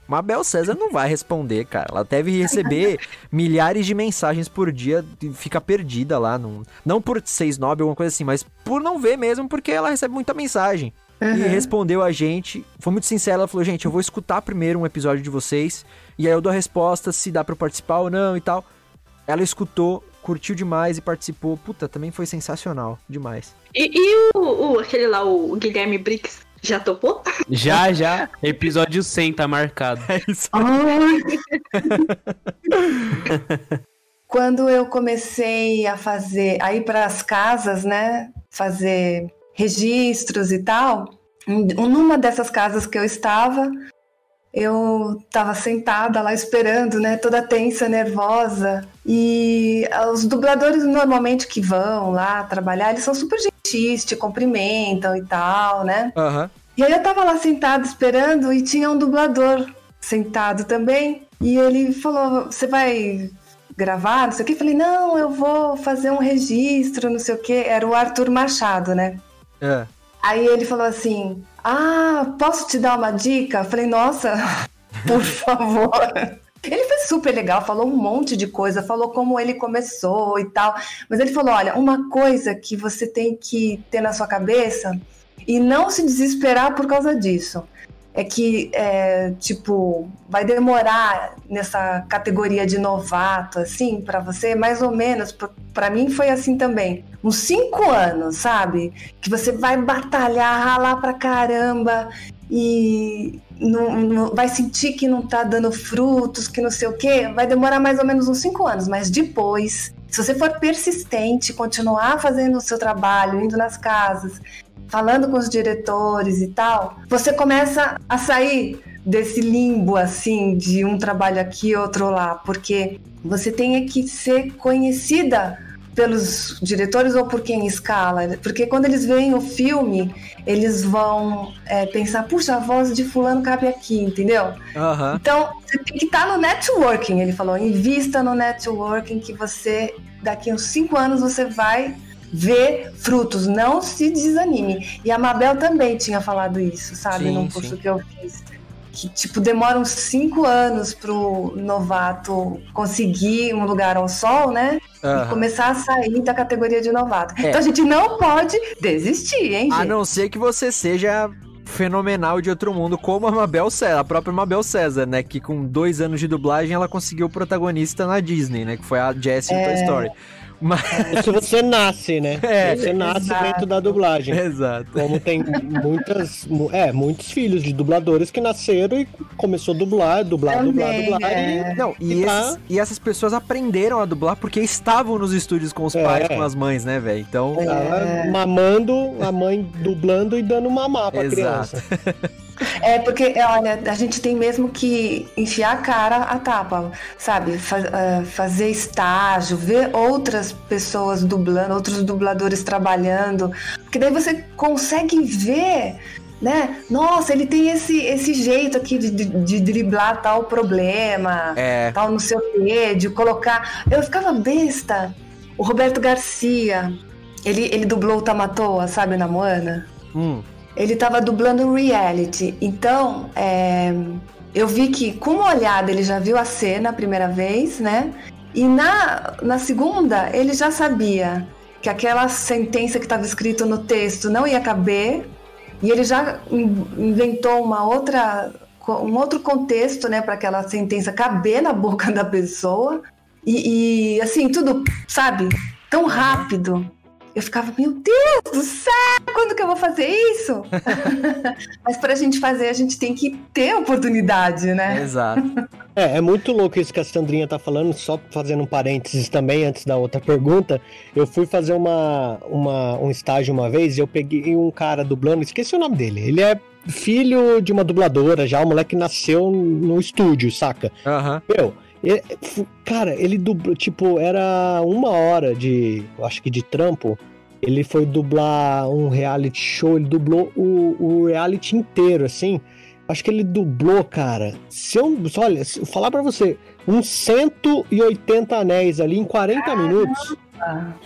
Mabel César não vai responder, cara. Ela deve receber *laughs* milhares de mensagens por dia e fica perdida lá. Não, não por ser snob ou alguma coisa assim, mas por não ver mesmo, porque ela recebe muita mensagem. E Uhum. respondeu a gente, foi muito sincera, ela falou, gente, eu vou escutar primeiro um episódio de vocês, e aí eu dou a resposta se dá pra participar ou não e tal. Ela escutou, curtiu demais e participou. Puta, também foi sensacional, demais. E, e o, o- aquele lá, o Guilherme Briggs, Já topou? Já, já. Episódio 100 tá marcado. É isso. *laughs* Quando eu comecei a fazer, a ir para as casas, né? Fazer registros e tal, numa dessas casas que eu estava, eu estava sentada lá esperando, né, toda tensa, nervosa. E os dubladores normalmente que vão lá trabalhar, eles são super gentis, te cumprimentam e tal, né? Aham. E aí eu tava lá sentada esperando e tinha um dublador sentado também. E ele falou: Você vai gravar? Não sei o quê. Eu falei: Não, eu vou fazer um registro, não sei o quê. Era o Arthur Machado, né? É. Aí ele falou assim: Ah, posso te dar uma dica? Eu falei: Nossa, *laughs* por favor. Ele foi super legal, falou um monte de coisa, falou como ele começou e tal. Mas ele falou: olha, uma coisa que você tem que ter na sua cabeça e não se desesperar por causa disso. É que, é, tipo, vai demorar nessa categoria de novato, assim, para você, mais ou menos, para mim foi assim também. Uns cinco anos, sabe? Que você vai batalhar, ralar pra caramba e não, não, vai sentir que não tá dando frutos, que não sei o quê. Vai demorar mais ou menos uns cinco anos, mas depois, se você for persistente, continuar fazendo o seu trabalho, indo nas casas, falando com os diretores e tal, você começa a sair desse limbo assim de um trabalho aqui outro lá, porque você tem que ser conhecida pelos diretores ou por quem escala, porque quando eles veem o filme, eles vão é, pensar, puxa, a voz de fulano cabe aqui, entendeu? Aham. Então, você tem que estar no networking, ele falou, invista no networking que você, daqui uns cinco anos, você vai ver frutos, não se desanime. E a Mabel também tinha falado isso, sabe, Sim, num curso sim. que eu fiz. Que, tipo, demora uns cinco anos pro novato conseguir um lugar ao sol, né? E Aham. começar a sair da categoria de novato. É. Então a gente não pode desistir, hein, A gente? não ser que você seja fenomenal de outro mundo, como a Mabel César, a própria Mabel César, né? Que com dois anos de dublagem ela conseguiu o protagonista na Disney, né? Que foi a Jessie em Toy Story. Mas. Se você nasce, né? *laughs* É. você nasce Exato. dentro da dublagem. Exato. Como tem muitas, mu- é, muitos filhos de dubladores que nasceram e começou a dublar, dublar, dublar, Também, dublar. é. E, Não, e, E tá. esses- e essas pessoas aprenderam a dublar porque estavam nos estúdios com os É. pais, com as mães, né, velho? Então. tava mamando, a mãe dublando e dando mamar pra Exato. criança. *laughs* É porque, olha, a gente tem mesmo que enfiar a cara a tapa, sabe? Fa- ah, fazer estágio, ver outras pessoas dublando, outros dubladores trabalhando, porque daí você consegue ver, né? Nossa, ele tem esse, esse jeito aqui de, de, de driblar tal problema, É. tal não sei o quê, de colocar. Eu ficava besta. O Roberto Garcia, ele, ele dublou o Tamatoa, sabe, na Moana? Hum. Ele estava dublando reality. Então, é, eu vi que com uma olhada ele já viu a cena a primeira vez, né? E na, na segunda ele já sabia que aquela sentença que estava escrito no texto não ia caber. E ele já in- inventou uma outra, um outro contexto, né, para aquela sentença caber na boca *laughs* da pessoa. E, e, assim, tudo, sabe, tão rápido. Eu ficava, meu Deus do céu, quando que eu vou fazer isso? *laughs* Mas pra gente fazer, a gente tem que ter oportunidade, né? Exato. É, é muito louco isso que a Sandrinha tá falando, só fazendo um parênteses também antes da outra pergunta. Eu fui fazer uma, uma, um estágio uma vez e eu peguei um cara dublando, esqueci o nome dele. Ele é filho de uma dubladora já, o moleque nasceu no estúdio, saca? Aham. Meu, ele- cara, ele dublou, tipo, era uma hora de, acho que de trampo. Ele foi dublar um reality show, ele dublou o, o reality inteiro, assim. Acho que ele dublou, cara. Se eu, olha, se eu falar pra você, uns 180 anéis ali em 40 minutos.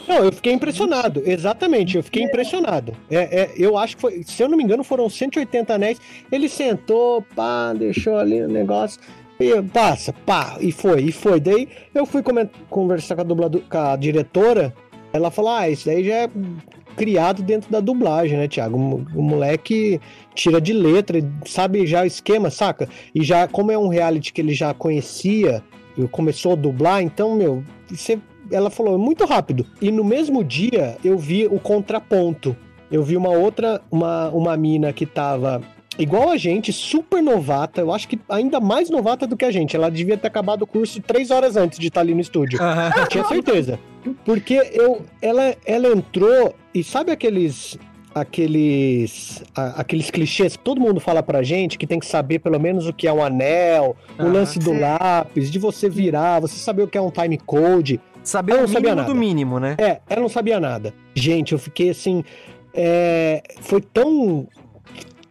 Não, eu fiquei impressionado, exatamente, eu fiquei impressionado. É, é, eu acho que foi, se eu não me engano, foram 180 anéis. Ele sentou, pá, deixou ali o negócio, e passa, pá, e foi, e foi. Daí eu fui conversar com a, com a diretora, ela falou: ah, isso daí já é criado dentro da dublagem, né, Thiago? O, o moleque tira de letra, sabe já o esquema, saca? E já, como é um reality que ele já conhecia, começou a dublar, então, meu, você ela falou, é muito rápido. E no mesmo dia eu vi o contraponto. eu vi uma outra, uma, uma mina que tava igual a gente, super novata, eu acho que ainda mais novata do que a gente. Ela devia ter acabado o curso três horas antes de estar ali no estúdio. Eu tinha certeza. Porque eu, ela, ela entrou e sabe aqueles aqueles a, aqueles clichês que todo mundo fala pra gente que tem que saber pelo menos o que é um anel, o lance do lápis, de você virar, você saber o que é um time code. Saber o mínimo do mínimo, né? É, ela não sabia nada. Gente, eu fiquei assim. É, foi tão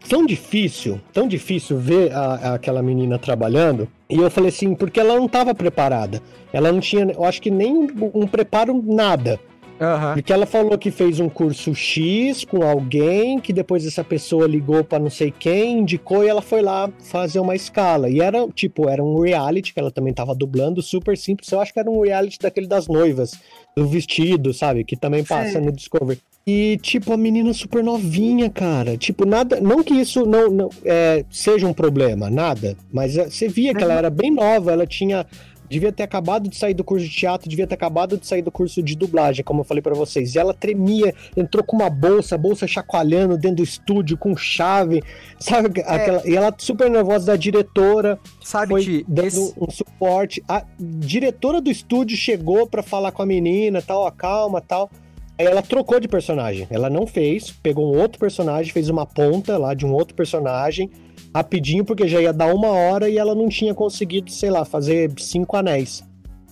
tão difícil, tão difícil ver a, a, aquela menina trabalhando. E eu falei assim, porque ela não estava preparada. Ela não tinha, eu acho que nem um, um preparo nada. Uhum. Porque ela falou que fez um curso X com alguém, que depois essa pessoa ligou para não sei quem, indicou e ela foi lá fazer uma escala. E era, tipo, era um reality que ela também tava dublando, super simples. Eu acho que era um reality daquele das noivas, do vestido, sabe? Que também passa Sim. no Discovery. E, tipo, a menina super novinha, cara. Tipo, nada. Não que isso não, não é, seja um problema, nada. Mas é, você via que ela era bem nova, ela tinha. Devia ter acabado de sair do curso de teatro, devia ter acabado de sair do curso de dublagem, como eu falei para vocês. E ela tremia, entrou com uma bolsa, bolsa chacoalhando dentro do estúdio, com chave, *laughs* sabe? É. Aquela, e ela super nervosa da diretora. Sabe, foi dando esse... um suporte. A diretora do estúdio chegou para falar com a menina, tal, ó, calma, tal. Aí ela trocou de personagem. Ela não fez, pegou um outro personagem, fez uma ponta lá de um outro personagem, rapidinho, porque já ia dar uma hora e ela não tinha conseguido, sei lá, fazer cinco anéis.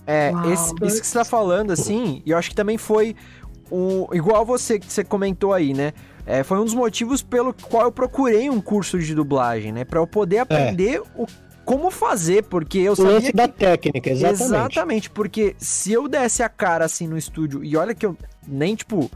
É, esse, isso que você tá falando, assim, e eu acho que também foi um, igual você que você comentou aí, né? É, foi um dos motivos pelo qual eu procurei um curso de dublagem, né? Para eu poder aprender é. o como fazer, porque eu sabia. O lance que... da técnica, exatamente. Exatamente, porque se eu desse a cara assim no estúdio, e olha que eu nem, tipo,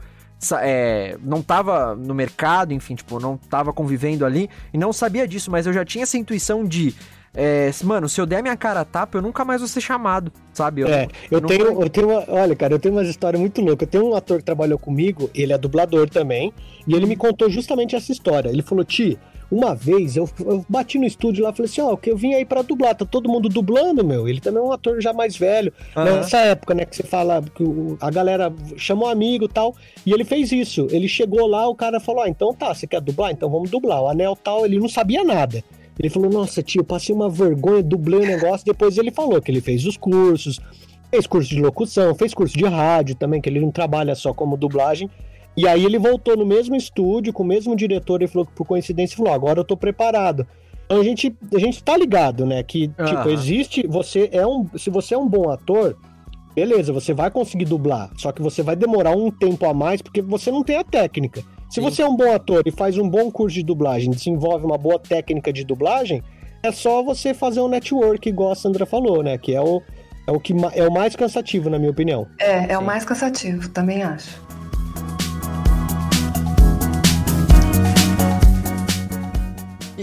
é, não tava no mercado, enfim, tipo, não tava convivendo ali e não sabia disso, mas eu já tinha essa intuição de. É, mano, se eu der minha cara a tapa, eu nunca mais vou ser chamado, sabe? Eu, é, eu, eu tenho, eu tenho uma, olha, cara, eu tenho umas histórias muito loucas. Eu tenho um ator que trabalhou comigo, ele é dublador também, e ele me contou justamente essa história. Ele falou, Ti, uma vez eu, eu bati no estúdio lá e falei assim: Ó, oh, que eu vim aí para dublar, tá todo mundo dublando, meu. Ele também é um ator já mais velho. Uhum. Nessa época, né, que você fala que a galera chamou um amigo e tal. E ele fez isso. Ele chegou lá, o cara falou: Ah, então tá, você quer dublar? Então vamos dublar. O anel tal, ele não sabia nada. Ele falou: Nossa, tio, passei uma vergonha, dublei o negócio. Depois ele falou que ele fez os cursos, fez curso de locução, fez curso de rádio também, que ele não trabalha só como dublagem. E aí ele voltou no mesmo estúdio, com o mesmo diretor, e falou que por coincidência falou: agora eu tô preparado. Então a gente, a gente tá ligado, né? Que, uhum. tipo, existe. Você é um. Se você é um bom ator, beleza, você vai conseguir dublar. Só que você vai demorar um tempo a mais porque você não tem a técnica. Se Sim. você é um bom ator e faz um bom curso de dublagem, desenvolve uma boa técnica de dublagem, é só você fazer um network, igual a Sandra falou, né? Que é o, é o, que, é o mais cansativo, na minha opinião. É, é Sim. o mais cansativo, também acho.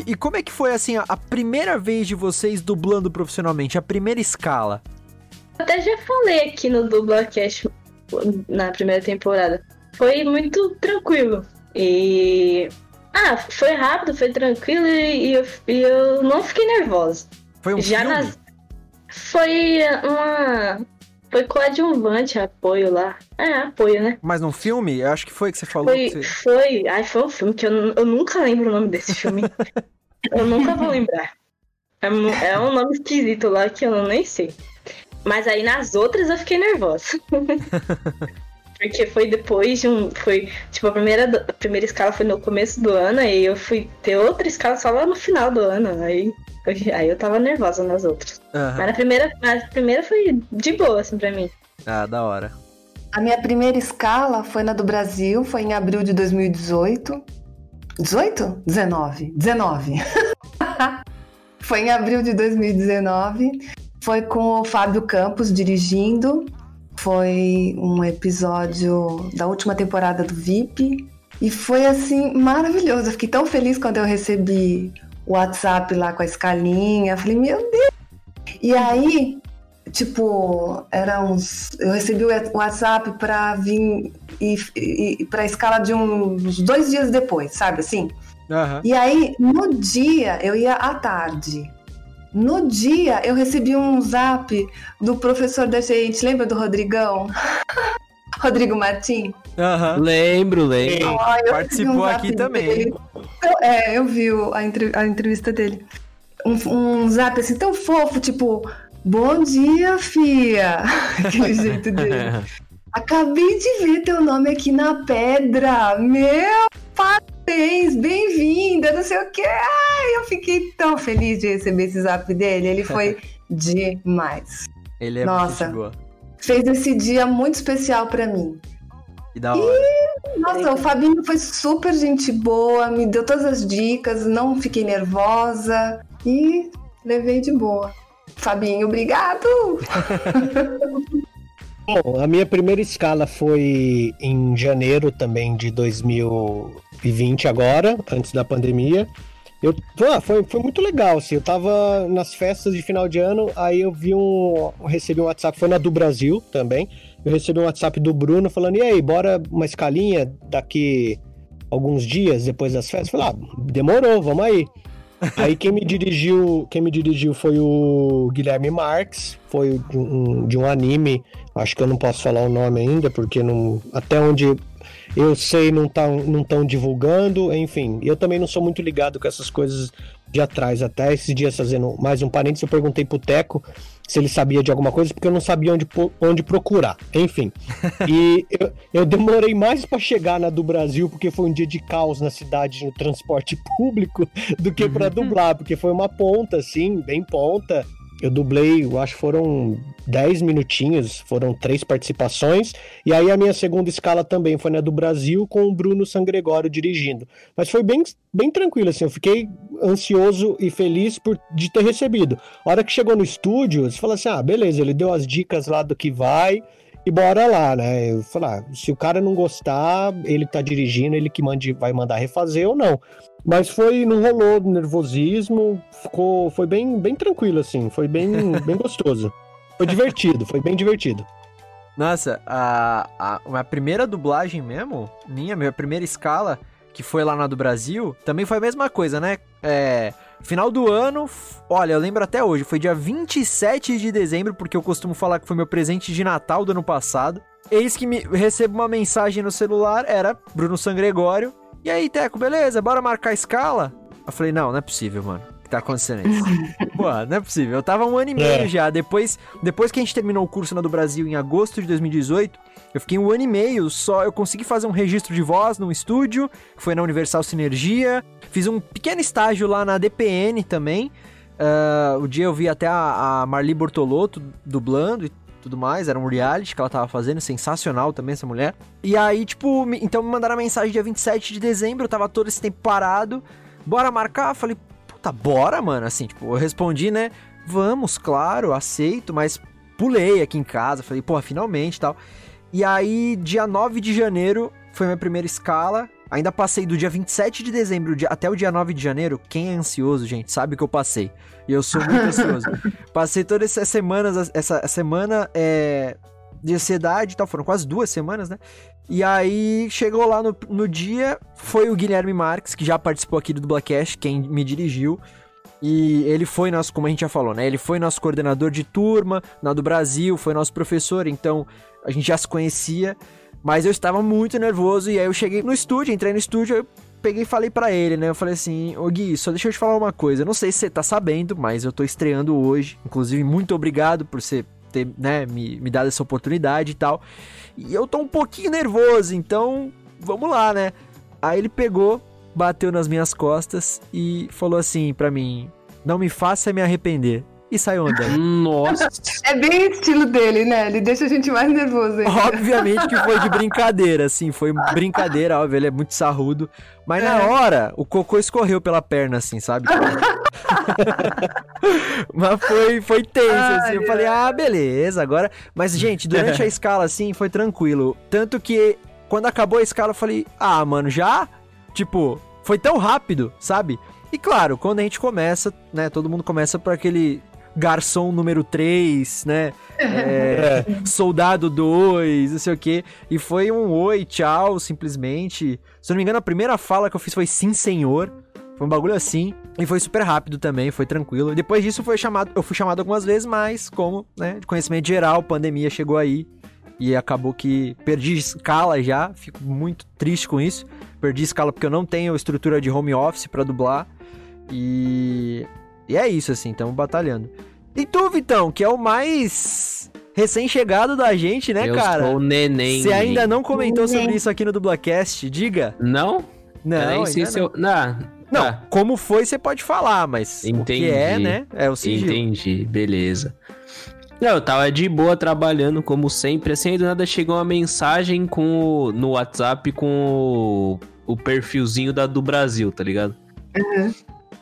E, e, como é que foi, assim, a, a, primeira vez de vocês dublando profissionalmente? A primeira escala? Até já falei aqui no Dublacast na primeira temporada. Foi muito tranquilo. E. Ah, foi rápido, foi tranquilo e, eu, e eu não fiquei nervosa. Foi um já filme? Nas... Foi uma. Foi coadjuvante apoio lá. É, apoio, né? Mas num filme? Eu acho que foi que você falou. Foi, você... foi. Ai, foi um filme que eu, eu nunca lembro o nome desse filme. *laughs* eu nunca vou lembrar. É, é um nome esquisito lá que eu nem sei. Mas aí nas outras eu fiquei nervosa. *laughs* Porque foi depois de um. Foi. Tipo, a primeira, a primeira escala foi no começo do ano, aí eu fui ter outra escala só lá no final do ano. Aí, eu, aí eu tava nervosa nas outras. Uhum. Mas na primeira, a primeira foi de boa, assim, pra mim. Ah, da hora. A minha primeira escala foi na do Brasil, foi em abril de 2018. 18? 19. 19. foi em abril de 2019. Foi com o Fábio Campos dirigindo. Foi um episódio da última temporada do VIP. E foi assim maravilhoso. Eu fiquei tão feliz quando eu recebi o WhatsApp lá com a escalinha. Eu falei, meu Deus! E aí, tipo, era uns. Eu recebi o WhatsApp para vir e, e para a escala de uns dois dias depois, sabe assim? Uhum. E aí, no dia, eu ia à tarde. No dia, eu recebi um zap do professor da gente, lembra do Rodrigão? *laughs* Rodrigo Martim? Aham. Uhum. Lembro, lembro. Oh, Participou um aqui também. É, eu vi a, entrevista dele. Um, um zap assim tão fofo, tipo, bom dia, fia. *laughs* Aquele jeito dele. *laughs* Acabei de ver teu nome aqui na pedra. Meu parabéns, bem-vinda, não sei o que. Ai, eu fiquei tão feliz de receber esse zap dele. Ele foi *laughs* demais. Ele é Nossa, muito boa. Fez esse dia muito especial para mim. Que da hora. E, nossa, o Fabinho foi super gente boa, me deu todas as dicas, não fiquei nervosa e levei de boa. Fabinho, obrigado! *laughs* Bom, a minha primeira escala foi em janeiro também de 2020 agora, antes da pandemia. Eu, ah, foi, foi muito legal, assim, eu tava nas festas de final de ano, aí eu vi um, recebi um WhatsApp, foi na do Brasil também, eu recebi um WhatsApp do Bruno falando, e aí, bora uma escalinha daqui alguns dias depois das festas? Eu falei, ah, demorou, vamos aí. *laughs* Aí quem me dirigiu, quem me dirigiu foi o Guilherme Marx, foi de um, de um anime, acho que eu não posso falar o nome ainda, porque não, até onde eu sei não estão não tão divulgando, enfim. Eu também não sou muito ligado com essas coisas de atrás. Até esses dias, fazendo mais um parênteses, eu perguntei pro Teco se ele sabia de alguma coisa, porque eu não sabia onde, onde procurar. Enfim. *laughs* e eu, eu demorei mais para chegar na do Brasil, porque foi um dia de caos na cidade no transporte *laughs* público, do que para dublar, porque foi uma ponta, assim, bem ponta. Eu dublei, eu acho que foram 10 minutinhos, foram três participações. E aí a minha segunda escala também foi na do Brasil, com o Bruno Sangregório dirigindo. Mas foi bem, bem tranquilo, assim, eu fiquei ansioso e feliz por, de ter recebido. A hora que chegou no estúdio, você fala assim: ah, beleza, ele deu as dicas lá do que vai e bora lá, né? Eu falei, ah, se o cara não gostar, ele tá dirigindo, ele que mande, vai mandar refazer ou não. Mas foi, não rolou nervosismo, ficou, foi bem, bem tranquilo, assim, foi bem, *laughs* bem gostoso. Foi divertido, foi bem divertido. Nossa, a, a, a primeira dublagem mesmo, minha, minha primeira escala, que foi lá na do Brasil, também foi a mesma coisa, né? É, final do ano, olha, eu lembro até hoje, foi dia 27 de dezembro, porque eu costumo falar que foi meu presente de Natal do ano passado. Eis que me recebo uma mensagem no celular, era Bruno Sangregório, e aí, Teco, beleza? Bora marcar a escala? Eu falei, não, não é possível, mano. O que tá acontecendo isso? *laughs* Pô, não é possível. Eu tava um ano e meio é. já. Depois, depois que a gente terminou o curso na do Brasil em agosto de 2018, eu fiquei um ano e meio só. Eu consegui fazer um registro de voz num estúdio, que foi na Universal Sinergia. Fiz um pequeno estágio lá na DPN também. Uh, o dia eu vi até a, a Marli Bortolotto dublando e tudo mais. Era um reality que ela tava fazendo, sensacional também essa mulher. E aí, tipo, me, então me mandaram a mensagem dia 27 de dezembro, eu tava todo esse tempo parado. Bora marcar? Falei, puta, bora, mano. Assim, tipo, eu respondi, né? Vamos, claro, aceito, mas pulei aqui em casa. Falei, pô, finalmente tal. E aí, dia 9 de janeiro, foi minha primeira escala. Ainda passei do dia 27 de dezembro até o dia 9 de janeiro. Quem é ansioso, gente, sabe que eu passei. E eu sou muito ansioso. *laughs* Passei todas essas semanas, essa semana é, de ansiedade e tal. Foram quase duas semanas, né? E aí chegou lá no, no dia, foi o Guilherme Marques, que já participou aqui do Dublacast, quem me dirigiu. E ele foi nosso, como a gente já falou, né? Ele foi nosso coordenador de turma na do Brasil, foi nosso professor, então a gente já se conhecia. Mas eu estava muito nervoso e aí eu cheguei no estúdio, entrei no estúdio, eu peguei e falei para ele, né? Eu falei assim, ô Gui, só deixa eu te falar uma coisa. Eu não sei se você tá sabendo, mas eu tô estreando hoje. Inclusive, muito obrigado por você ter, né, me, me dado essa oportunidade e tal. E eu tô um pouquinho nervoso, então vamos lá, né? Aí ele pegou, bateu nas minhas costas e falou assim para mim: Não me faça me arrepender e saiu andando. Nossa. É bem o estilo dele, né? Ele deixa a gente mais nervoso. Ainda. Obviamente que foi de brincadeira, assim, foi brincadeira, óbvio, ele é muito sarrudo. Mas é. na hora, o cocô escorreu pela perna, assim, sabe? *laughs* Mas foi, foi tenso, Ai, assim. Eu falei, ah, beleza, agora. Mas, gente, durante a *laughs* escala, assim, foi tranquilo. Tanto que quando acabou a escala, eu falei, ah, mano, já? Tipo, foi tão rápido, sabe? E claro, quando a gente começa, né, todo mundo começa por aquele garçom número 3, né? *laughs* É, soldado 2, não sei o quê. E foi um oi, tchau, simplesmente. Se eu não me engano, a primeira fala que eu fiz foi sim, senhor. Foi um bagulho assim. E foi super rápido também, foi tranquilo. Depois disso foi chamado, eu fui chamado algumas vezes, mas como, né, de conhecimento geral, pandemia chegou aí. e acabou que perdi escala já, fico muito triste com isso. Perdi escala porque eu não tenho estrutura de home office para dublar. E e é isso assim, estamos batalhando. E tu, Vitão, que é o mais recém-chegado da gente, né, eu cara? sou o neném. Você ainda não comentou Neném. sobre isso aqui no Dublacast, diga. Não? Não, eu não. eu... Não, Não, tá. como foi você pode falar, mas o Entendi. que é, né? É o sigilo. Entendi, beleza. Não, eu tava de boa trabalhando, como sempre. Assim, aí do nada chegou uma mensagem com o- no WhatsApp com o, o perfilzinho da do Brasil, tá ligado? Uhum.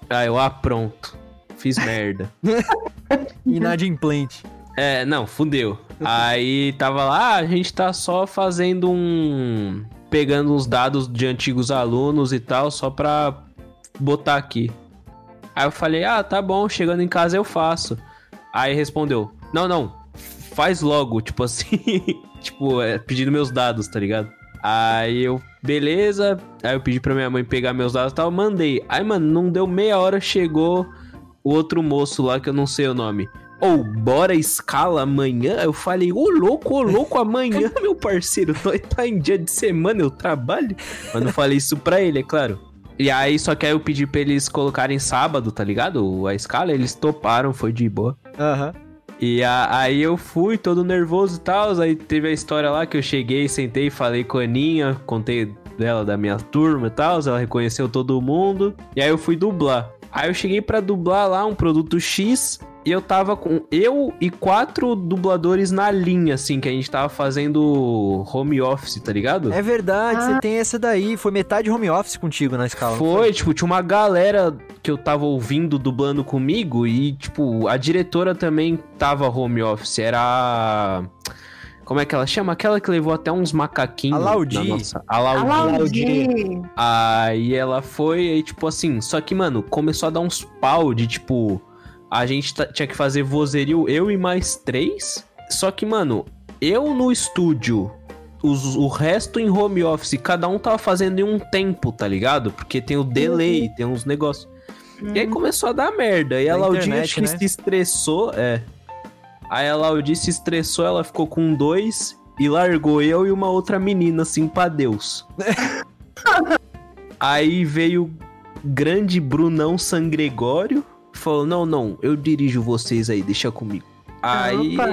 Aí eu, ah, pronto. Fiz merda. *laughs* Inadimplente. É, não, fudeu. Aí tava lá, ah, a gente tá só fazendo um. pegando uns dados de antigos alunos e tal, só pra botar aqui. Aí eu falei, ah, tá bom, chegando em casa eu faço. Aí respondeu, não, não, faz logo, tipo assim, *laughs* tipo, é, pedindo meus dados, tá ligado? Aí eu, beleza. Aí eu pedi pra minha mãe pegar meus dados e tal, mandei. Aí, mano, não deu meia hora, chegou o outro moço lá que eu não sei o nome. Ou, bora escala amanhã? Eu falei, ô louco, ô louco, amanhã, *laughs* meu parceiro. Tô- Tá em dia de semana, eu trabalho. Mas não falei isso pra ele, é claro. E aí, só que aí eu pedi pra eles colocarem sábado, tá ligado? A escala, eles toparam, foi de boa. Aham. E a- aí eu fui todo nervoso e tal. Aí teve a história lá que eu cheguei, sentei, falei com a Aninha, contei dela da minha turma e tal. Ela reconheceu todo mundo. E aí eu fui dublar. Aí eu cheguei pra dublar lá um produto X. E eu tava com eu e quatro dubladores na linha, assim, que a gente tava fazendo home office, tá ligado? É verdade, Ah. você tem essa daí. Foi metade home office contigo na escala. não Foi, tipo, tinha uma galera que eu tava ouvindo dublando comigo e, tipo, a diretora também tava home office. Era. a- Como é que ela chama? Aquela que levou até uns macaquinhos. A Laudi. na Nossa... A Laudi. Aí ela foi, aí, tipo assim. Só que, mano, começou a dar uns pau de, tipo. A gente tinha que fazer vozerio, eu e mais três. Só que, mano, eu no estúdio. os- o resto em home office, cada um tava fazendo em um tempo, tá ligado? Porque tem o delay, tem uns negócios. E aí começou a dar merda. E a Laudinha acho que né? se estressou, é. Aí a Laudi se estressou, ela ficou com dois e largou eu e uma outra menina, assim, pra Deus. *laughs* aí veio o grande Brunão Sangregório e falou: Não, não, eu dirijo vocês aí, deixa comigo. Aí Opa.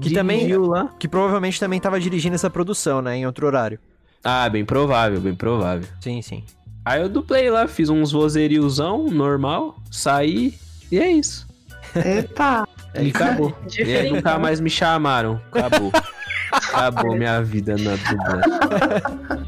Que também- lá. Que provavelmente também tava dirigindo essa produção, né? Em outro horário. Ah, bem provável, bem provável. Sim, sim. Aí eu duplei lá, fiz uns vozeriozão normal, saí e é isso. Epa. E acabou. E aí Diferente. *laughs* nunca mais me chamaram. Acabou. Acabou minha vida na dublagem.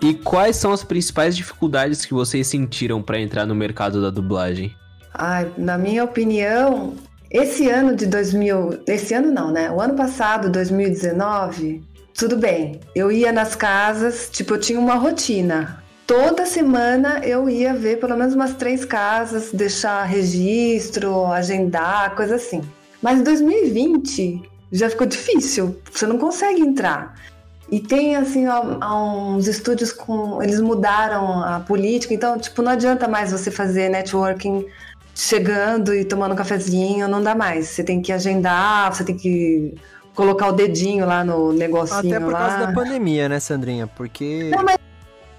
E quais são as principais dificuldades que vocês sentiram pra entrar no mercado da dublagem? Ai, na minha opinião, esse ano de 2000, esse ano não, né? O ano passado, 2019, tudo bem. Eu ia nas casas, tipo, eu tinha uma rotina. Toda semana eu ia ver pelo menos umas três casas, deixar registro, agendar, coisa assim. Mas em 2020 já ficou difícil, você não consegue entrar. E tem assim uns estúdios com. Eles mudaram a política, então, tipo, não adianta mais você fazer networking chegando e tomando um cafezinho, não dá mais. Você tem que agendar, você tem que colocar o dedinho lá no negocinho Até por lá. causa da pandemia, né, Sandrinha? Porque. Não, mas-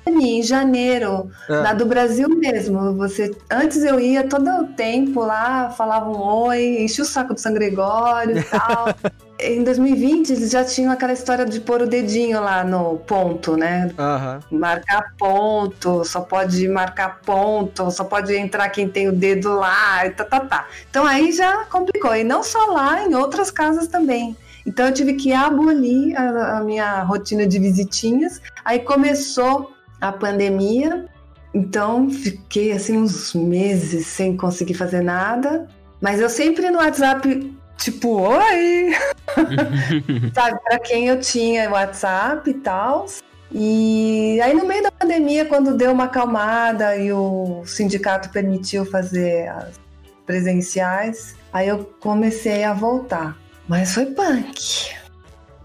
Em janeiro, Ah, na do Brasil mesmo, você antes eu ia todo o tempo lá, falava um oi, enchia o saco do São Gregório e tal. *laughs* em 2020 eles já tinham aquela história de pôr o dedinho lá no ponto, né? Aham. Marcar ponto, só pode marcar ponto, só pode entrar quem tem o dedo lá, e tá, tá, tá. Então aí já complicou. E não só lá, em outras casas também. Então eu tive que abolir a, a minha rotina de visitinhas. Aí começou a pandemia, então fiquei assim uns meses sem conseguir fazer nada. Mas eu sempre no WhatsApp, tipo, oi! *laughs* Sabe, pra quem eu tinha WhatsApp e tal. E aí no meio da pandemia, quando deu uma acalmada e o sindicato permitiu fazer as presenciais, aí eu comecei a voltar. Mas foi punk.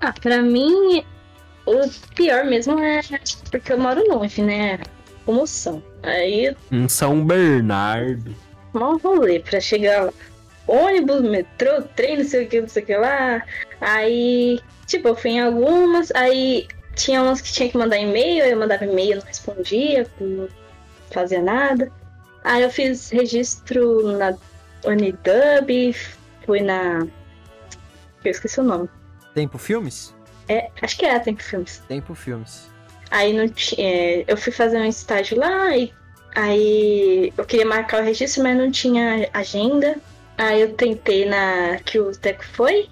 Ah, pra mim, o pior mesmo é porque eu moro longe, né? Comoção. Aí, Em São Bernardo. mó rolê pra chegar lá. ônibus, metrô, trem, não sei o que, não sei o que lá. Aí, tipo, eu fui em algumas, aí tinha umas que tinha que mandar e-mail, eu mandava e-mail, não respondia, não fazia nada. Aí eu fiz registro na Unidub, fui na. Eu esqueci o nome. Tempo Filmes? É, acho que é Tempo Filmes. Tempo Filmes. Aí não é, eu fui fazer um estágio lá e aí eu queria marcar o registro, mas não tinha agenda. Aí eu tentei na que o Teco foi,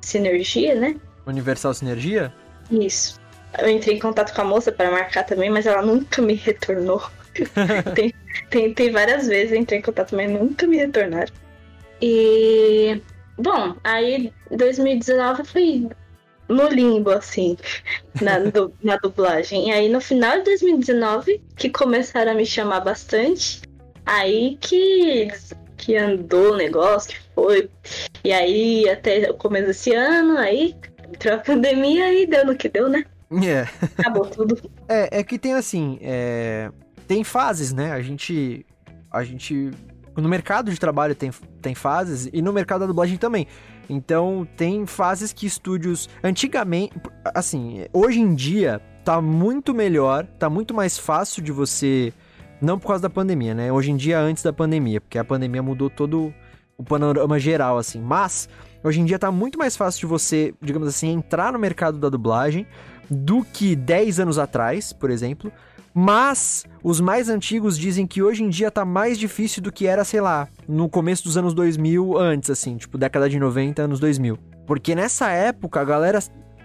Sinergia, né? Universal Sinergia? Isso. Eu entrei em contato com a moça para marcar também, mas ela nunca me retornou. *laughs* Tentei várias vezes, entrei em contato, mas nunca me retornaram. E. Bom, aí 2019 foi no limbo, assim, na, *laughs* du na dublagem. E aí no final de 2019, que começaram a me chamar bastante, aí que, que andou o negócio, que foi. E aí até o começo desse ano, aí entrou a pandemia e deu no que deu, né? É. Acabou tudo. *laughs* É, é que tem assim, é... tem fases, né? A gente. A gente. No mercado de trabalho tem, tem fases e no mercado da dublagem também. Então, tem fases que estúdios. Antigamente. Assim, hoje em dia tá muito melhor, tá muito mais fácil de você. Não por causa da pandemia, né? Hoje em dia, antes da pandemia, porque a pandemia mudou todo o panorama geral, assim. Mas, hoje em dia tá muito mais fácil de você, digamos assim, entrar no mercado da dublagem do que 10 anos atrás, por exemplo. Mas os mais antigos dizem que hoje em dia tá mais difícil do que era, sei lá, no começo dos anos 2000 antes, assim, tipo década de 90, anos 2000. Porque nessa época a galera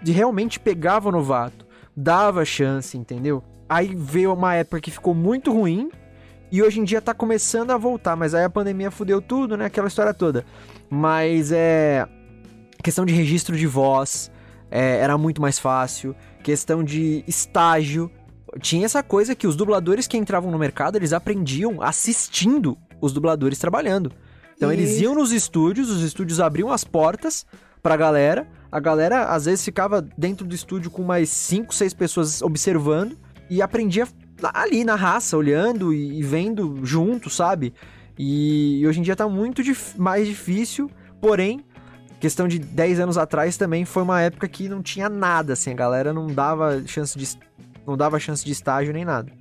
realmente pegava o novato, dava chance, entendeu? Aí veio uma época que ficou muito ruim e hoje em dia tá começando a voltar, mas aí a pandemia fudeu tudo, né? Aquela história toda. Mas é. Questão de registro de voz é, era muito mais fácil. Questão de estágio tinha essa coisa que os dubladores que entravam no mercado, eles aprendiam assistindo os dubladores trabalhando. Então Isso. eles iam nos estúdios, os estúdios abriam as portas pra galera, a galera às vezes ficava dentro do estúdio com mais 5, 6 pessoas observando e aprendia ali na raça, olhando e, vendo junto, sabe? E, hoje em dia tá muito dif mais difícil, porém, questão de 10 anos atrás também foi uma época que não tinha nada, assim, a galera não dava chance de não dava chance de estágio nem nada.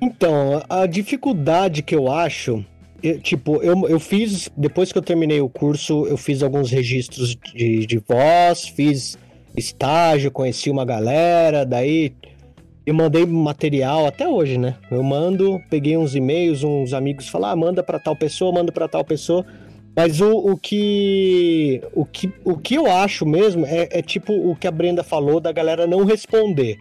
Então, a dificuldade que eu acho, eu, tipo, eu, eu fiz, depois que eu terminei o curso, eu fiz alguns registros de, de voz, fiz estágio, conheci uma galera, daí eu mandei material até hoje, né? Eu mando, peguei uns e-mails, uns amigos falaram, ah, manda para tal pessoa, manda para tal pessoa. Mas o, o, que, o, que, o que eu acho mesmo é, é tipo o que a Brenda falou da galera não responder.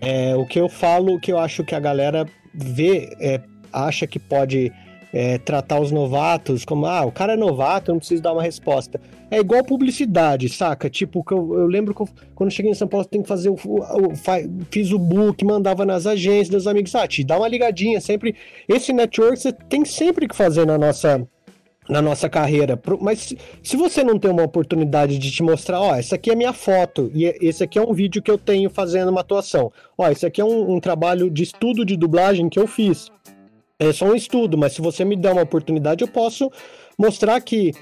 É, o que eu falo, o que eu acho que a galera vê, é, acha que pode é, tratar os novatos como, ah, o cara é novato, eu não preciso dar uma resposta. É igual publicidade, saca? Tipo, eu, eu lembro que eu, quando eu cheguei em São Paulo, tem que fazer o, o, o, Fiz o book, mandava nas agências dos amigos, ah, te dá uma ligadinha, sempre. Esse network você tem sempre que fazer na nossa na nossa carreira. Mas se você não tem uma oportunidade de te mostrar, ó, essa aqui é minha foto e esse aqui é um vídeo que eu tenho fazendo uma atuação. Ó, esse aqui é um, um trabalho de estudo de dublagem que eu fiz. É só um estudo, mas se você me der uma oportunidade, eu posso mostrar que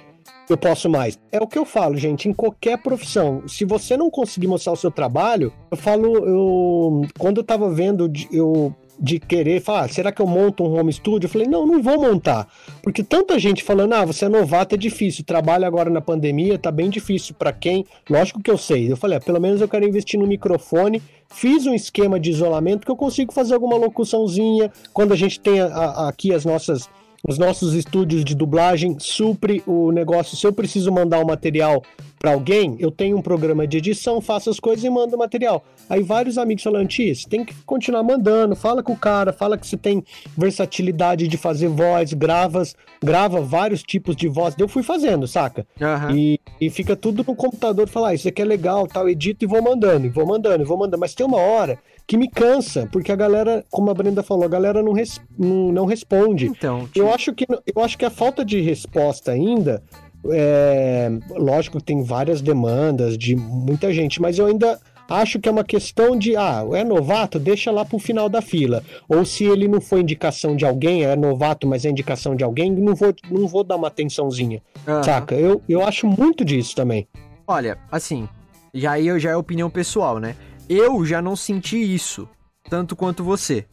eu posso mais. É o que eu falo, gente, em qualquer profissão. Se você não conseguir mostrar o seu trabalho, eu falo, eu quando eu tava vendo, eu de querer falar, ah, será que eu monto um home studio? Eu falei, não, não vou montar. Porque tanta gente falando, ah, você é novato, é difícil. Trabalho agora na pandemia, tá bem difícil para quem. Lógico que eu sei. Eu falei, ah, pelo menos eu quero investir no microfone. Fiz um esquema de isolamento que eu consigo fazer alguma locuçãozinha. Quando a gente tem a, a, aqui as nossas os nossos estúdios de dublagem supre o negócio. Se eu preciso mandar o um material para alguém, eu tenho um programa de edição, faço as coisas e mando o material. Aí vários amigos falam, Tis, tem que continuar mandando, fala com o cara, fala que você tem versatilidade de fazer voz, gravas, grava vários tipos de voz. Eu fui fazendo, saca? Uhum. E, e fica tudo no computador, falar, ah, isso aqui é legal, tal, edito e vou mandando, e vou mandando, e vou mandando. Mas tem uma hora que me cansa, porque a galera, como a Brenda falou, a galera não, res, não, não responde. Então, eu acho que eu acho que a falta de resposta ainda é, lógico que tem várias demandas de muita gente, mas eu ainda acho que é uma questão de, ah, é novato, deixa lá pro final da fila. Ou se ele não foi indicação de alguém, é novato, mas é indicação de alguém, não vou, não vou dar uma atençãozinha. Uhum. Saca? Eu, eu acho muito disso também. Olha, assim, já aí já é opinião pessoal, né? Eu já não senti isso tanto quanto você,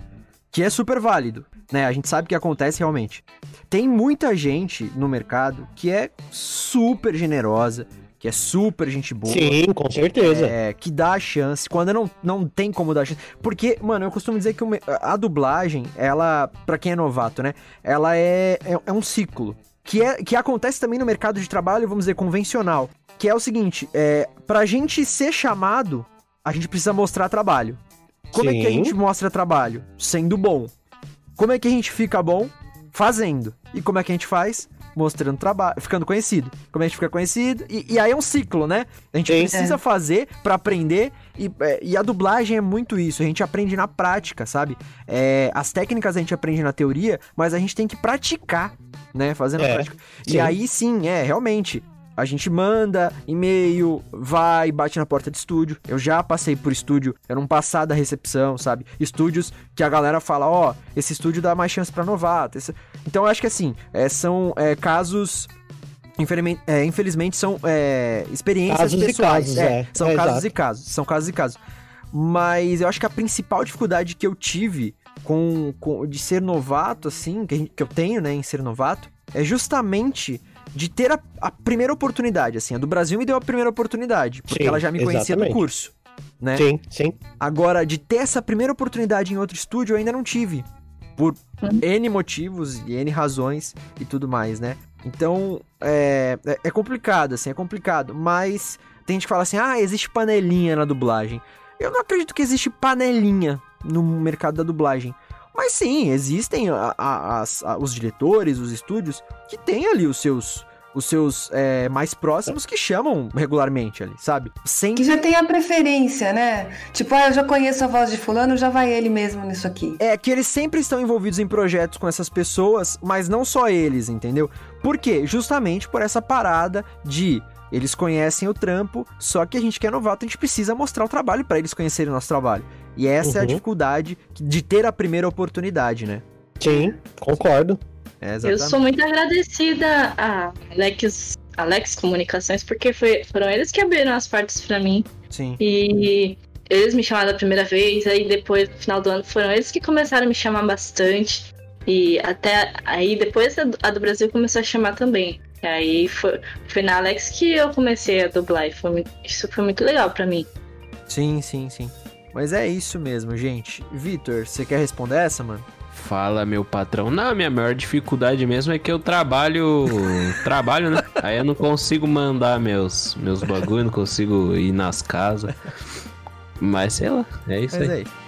que é super válido, né? A gente sabe que acontece realmente. Tem muita gente no mercado que é super generosa, que é super gente boa. Sim, com certeza. É, que dá a chance, quando não, não tem como dar chance. Porque, mano, eu costumo dizer que a dublagem, ela, para quem é novato, né? Ela é, é, é, um ciclo. Que, é, que acontece também no mercado de trabalho, vamos dizer, convencional. Que é o seguinte, é, pra gente ser chamado, a gente precisa mostrar trabalho. Como Sim. é que a gente mostra trabalho? Sendo bom. Como é que a gente fica bom? Fazendo. E como é que a gente faz? Mostrando trabalho, ficando conhecido. Como é que a gente fica conhecido? E, e aí é um ciclo, né? A gente Sim. precisa é. fazer para aprender. E, é, e, a dublagem é muito isso. A gente aprende na prática, sabe? É, as técnicas a gente aprende na teoria, mas a gente tem que praticar, né? Fazendo é. a prática. Sim. E aí sim, é, realmente. A gente manda e-mail, vai, bate na porta de estúdio. Eu já passei por estúdio, eu não passar da recepção, sabe? Estúdios que a galera fala, ó, oh, esse estúdio dá mais chance para novato. Esse... Então eu acho que assim, é, são é, casos Infelizmente, é, infelizmente são é, experiências casos pessoais. Casos, é, é, são é, casos exato. e casos. São casos e casos. Mas eu acho que a principal dificuldade que eu tive com, com de ser novato, assim, que, que eu tenho, né, em ser novato, é justamente de ter a, a, primeira oportunidade, assim. A do Brasil me deu a primeira oportunidade, porque sim, ela já me conhecia exatamente. do curso, né? Sim, sim. Agora, de ter essa primeira oportunidade em outro estúdio, eu ainda não tive. Por uhum. N motivos e N razões e tudo mais, né? Então, é, é, é complicado, assim, é complicado. Mas tem gente que fala assim, ah, existe panelinha na dublagem. Eu não acredito que existe panelinha no mercado da dublagem. Mas sim, existem a, a, a, os diretores, os estúdios, que têm ali os seus os seus é, mais próximos que chamam regularmente ali, sabe? Sem... Que já tem a preferência, né? Tipo, ah, eu já conheço a voz de fulano, já vai ele mesmo nisso aqui. É, que eles sempre estão envolvidos em projetos com essas pessoas, mas não só eles, entendeu? Por quê? Justamente por essa parada de eles conhecem o trampo, só que a gente que é novato, a gente precisa mostrar o trabalho para eles conhecerem o nosso trabalho. E essa uhum. é a uhum. dificuldade de ter a primeira oportunidade, né? Sim, concordo. É, eu sou muito agradecida a Alex, Alex Comunicações, porque foi, foram eles que abriram as portas para mim. Sim. E eles me chamaram a primeira vez, aí depois, no final do ano, foram eles que começaram a me chamar bastante. E até aí, depois a do Brasil começou a chamar também. E aí foi, foi na Alex que eu comecei a dublar. E foi, isso foi muito legal para mim. Sim, sim, sim. Mas é isso mesmo, gente. Vitor, você quer responder essa, mano? Fala, meu patrão. Não, minha maior dificuldade mesmo é que eu trabalho. *laughs* trabalho, né? Aí eu não consigo mandar meus, meus bagulho, não consigo ir nas casas. Mas sei lá, é isso Mas aí. É isso.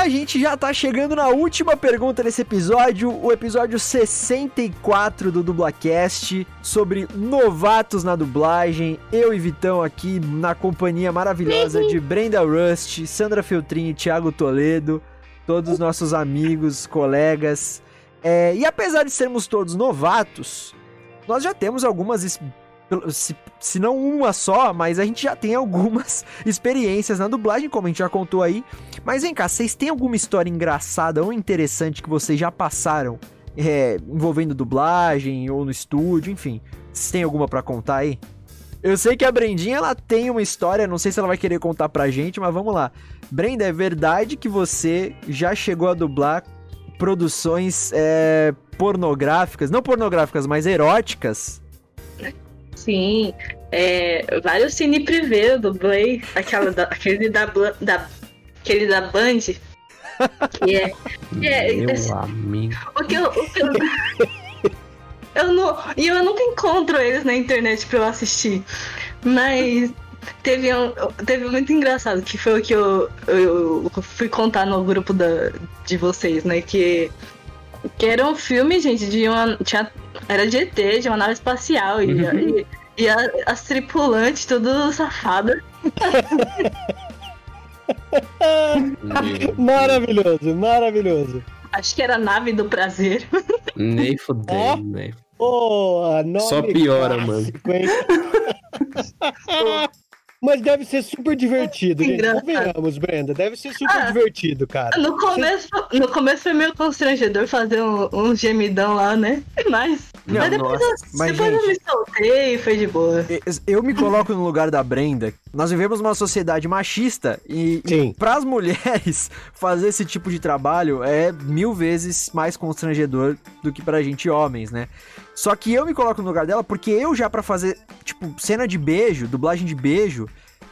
A gente já tá chegando na última pergunta desse episódio, o episódio 64 do Dublacast, sobre novatos na dublagem. Eu e Vitão aqui na companhia maravilhosa de Brenda Rust, Sandra Feltrin e Thiago Toledo, todos os nossos amigos, colegas. É, e apesar de sermos todos novatos, nós já temos algumas se, se não uma só, mas a gente já tem algumas *laughs* experiências na dublagem, como a gente já contou aí. Mas vem cá, vocês têm alguma história engraçada ou interessante que vocês já passaram é, envolvendo dublagem ou no estúdio, enfim? Vocês têm alguma para contar aí? Eu sei que a Brendinha ela tem uma história, não sei se ela vai querer contar pra gente, mas vamos lá. Brenda, é verdade que você já chegou a dublar produções é, pornográficas, não pornográficas, mas eróticas? Sim, é, vários cine privê eu dublei, aquela da, *laughs* aquele da, da, aquele da Band. Que é. Que é Meu amigo. O que eu. O que eu, *laughs* eu não, e eu nunca encontro eles na internet pra eu assistir. Mas teve um, teve um muito engraçado, que foi o que eu, eu, eu fui contar no grupo da, de vocês, né? Que, que era um filme, gente, de uma. Tinha era de ET, de uma nave espacial. E, uhum. e, e a, as tripulantes, tudo safada. maravilhoso, maravilhoso. Acho que era a nave do prazer. Nem fudei, oh. nem. Oh, Só piora, clássico, mano. *laughs* Mas deve ser super divertido, gente. Convenhamos, Brenda. Deve ser super ah, divertido, cara. No começo, no começo foi meio constrangedor fazer um, um gemidão lá, né? *laughs* Mas, não, mas depois, eu, mas, depois gente, eu me soltei e foi de boa. Eu me coloco no lugar da Brenda. Nós vivemos uma sociedade machista e, e para as *laughs* mulheres fazer esse tipo de trabalho é mil vezes mais constrangedor do que pra gente homens, né? Só que eu me coloco no lugar dela porque eu já para fazer, tipo, cena de beijo, dublagem de beijo,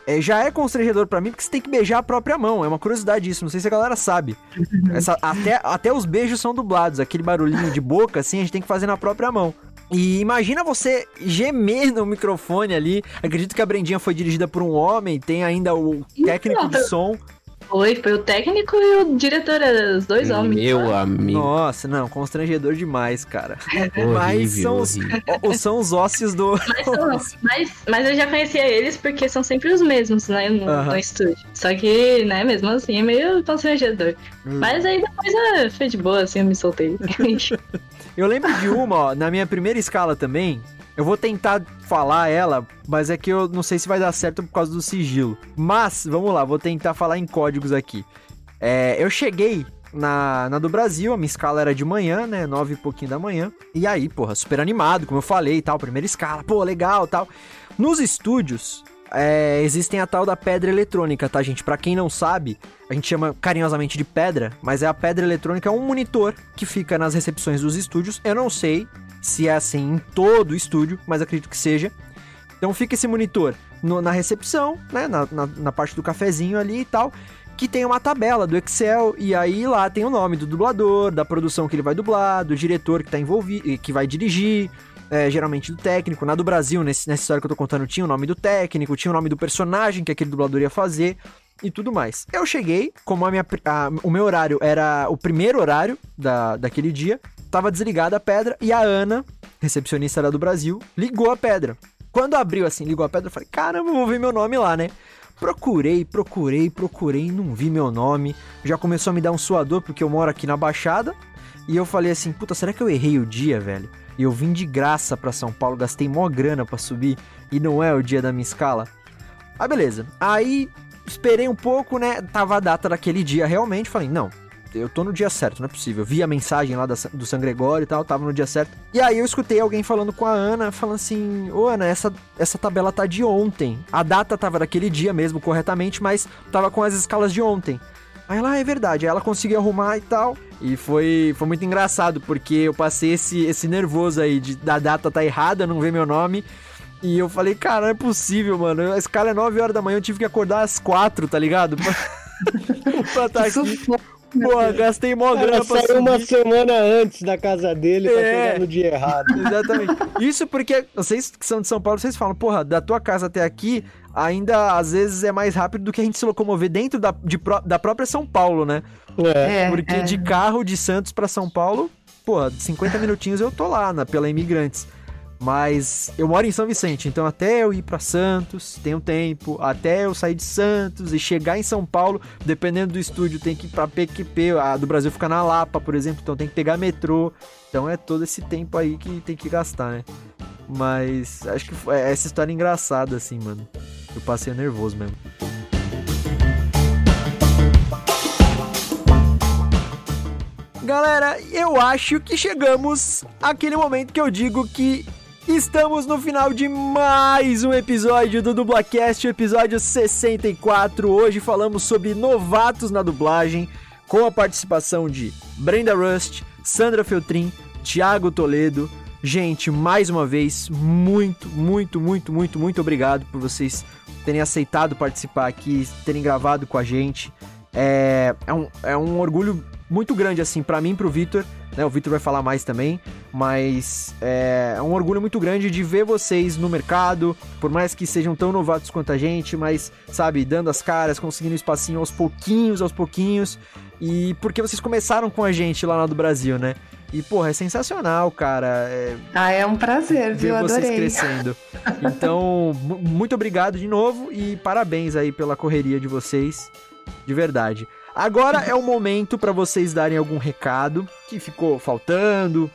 é, já é constrangedor para mim porque você tem que beijar a própria mão. É uma curiosidade isso, não sei se a galera sabe. *laughs* Essa, até, até os beijos são dublados, aquele barulhinho de boca, assim, a gente tem que fazer na própria mão. E imagina você gemer no microfone ali. Acredito que a Brendinha foi dirigida por um homem, tem ainda o técnico de som. Foi, foi o técnico e o diretor, os dois homens. Meu amigo. Nossa, não, constrangedor demais, cara. *laughs* mas são os, são os ósseos do. Mas, *laughs* são, mas, mas, eu já conhecia eles porque são sempre os mesmos, né, no, uh -huh. no estúdio. Só que, né, mesmo assim, é meio constrangedor. Hum. Mas aí depois é, foi de boa, assim, eu me soltei. *laughs* eu lembro de uma, ó, na minha primeira escala também, eu vou tentar falar ela, mas é que eu não sei se vai dar certo por causa do sigilo. Mas, vamos lá, vou tentar falar em códigos aqui. É, eu cheguei na, na do Brasil, a minha escala era de manhã, né? Nove e pouquinho da manhã. E aí, porra, super animado, como eu falei e tal, primeira escala, pô, legal tal. Nos estúdios, é, existem a tal da pedra eletrônica, tá, gente? Para quem não sabe, a gente chama carinhosamente de pedra, mas é a pedra eletrônica, é um monitor que fica nas recepções dos estúdios. Eu não sei se é assim em todo o estúdio, mas acredito que seja. Então fica esse monitor no, na recepção, né? Na, na, na, parte do cafezinho ali e tal. Que tem uma tabela do Excel, e aí lá tem o nome do dublador, da produção que ele vai dublar, do diretor que tá envolvido, que vai dirigir, é, geralmente do técnico. Na do Brasil, nesse, nessa história que eu tô contando, tinha o nome do técnico, tinha o nome do personagem que aquele dublador ia fazer e tudo mais. Eu cheguei, como a minha, a, o meu horário era o primeiro horário da, daquele dia, tava desligada a pedra e a Ana, recepcionista lá do Brasil, ligou a pedra. Quando abriu assim, ligou a pedra, eu falei, caramba, vou ver meu nome lá, né? Procurei, procurei, procurei, não vi meu nome. Já começou a me dar um suador porque eu moro aqui na Baixada. E eu falei assim, puta, será que eu errei o dia, velho? E eu vim de graça para São Paulo, gastei mó grana para subir e não é o dia da minha escala. Ah, beleza. Aí esperei um pouco, né? Tava a data daquele dia realmente. Falei, não, eu tô no dia certo, não é possível. Vi a mensagem lá da, do San Gregório e tal, tava no dia certo. E aí eu escutei alguém falando com a Ana, falando assim: Ô Ana, essa, essa tabela tá de ontem. A data tava daquele dia mesmo, corretamente, mas tava com as escalas de ontem. Aí ela, ah, é verdade. Aí ela conseguiu arrumar e tal. E foi, foi muito engraçado, porque eu passei esse, esse nervoso aí de da data tá errada, não ver meu nome. E eu falei, cara, não é possível, mano. A escala é 9 horas da manhã, eu tive que acordar às 4, tá ligado? *laughs* pra estar tá aqui. Pô, gastei mó grana pra saiu uma semana antes da casa dele é, pra chegar no dia errado. *laughs* Exatamente. Isso porque vocês que são de São Paulo, vocês falam, porra, da tua casa até aqui, ainda às vezes é mais rápido do que a gente se locomover dentro da, de, da própria São Paulo, né? É. é porque é. de carro de Santos para São Paulo, porra, 50 minutinhos eu tô lá, na, pela Imigrantes. Mas eu moro em São Vicente, então até eu ir para Santos tem um tempo, até eu sair de Santos e chegar em São Paulo, dependendo do estúdio, tem que ir para PQP, a do Brasil fica na Lapa, por exemplo, então tem que pegar metrô. Então é todo esse tempo aí que tem que gastar, né? Mas acho que é essa história é engraçada assim, mano. Eu passei nervoso mesmo. Galera, eu acho que chegamos àquele momento que eu digo que Estamos no final de mais um episódio do Dublacast, episódio 64. Hoje falamos sobre novatos na dublagem, com a participação de Brenda Rust, Sandra Feltrin, Thiago Toledo. Gente, mais uma vez, muito, muito, muito, muito, muito obrigado por vocês terem aceitado participar aqui, terem gravado com a gente. É, é, um, é um orgulho muito grande, assim, para mim e pro Vitor né? O Victor vai falar mais também, mas é, é um orgulho muito grande de ver vocês no mercado, por mais que sejam tão novatos quanto a gente, mas, sabe, dando as caras, conseguindo espacinho aos pouquinhos, aos pouquinhos, e porque vocês começaram com a gente lá do Brasil, né? E, porra, é sensacional, cara. É... Ah, é um prazer, viu? Ver vocês Adorei. crescendo. Então, muito obrigado de novo e parabéns aí pela correria de vocês. De verdade. Agora é o momento para vocês darem algum recado que ficou faltando,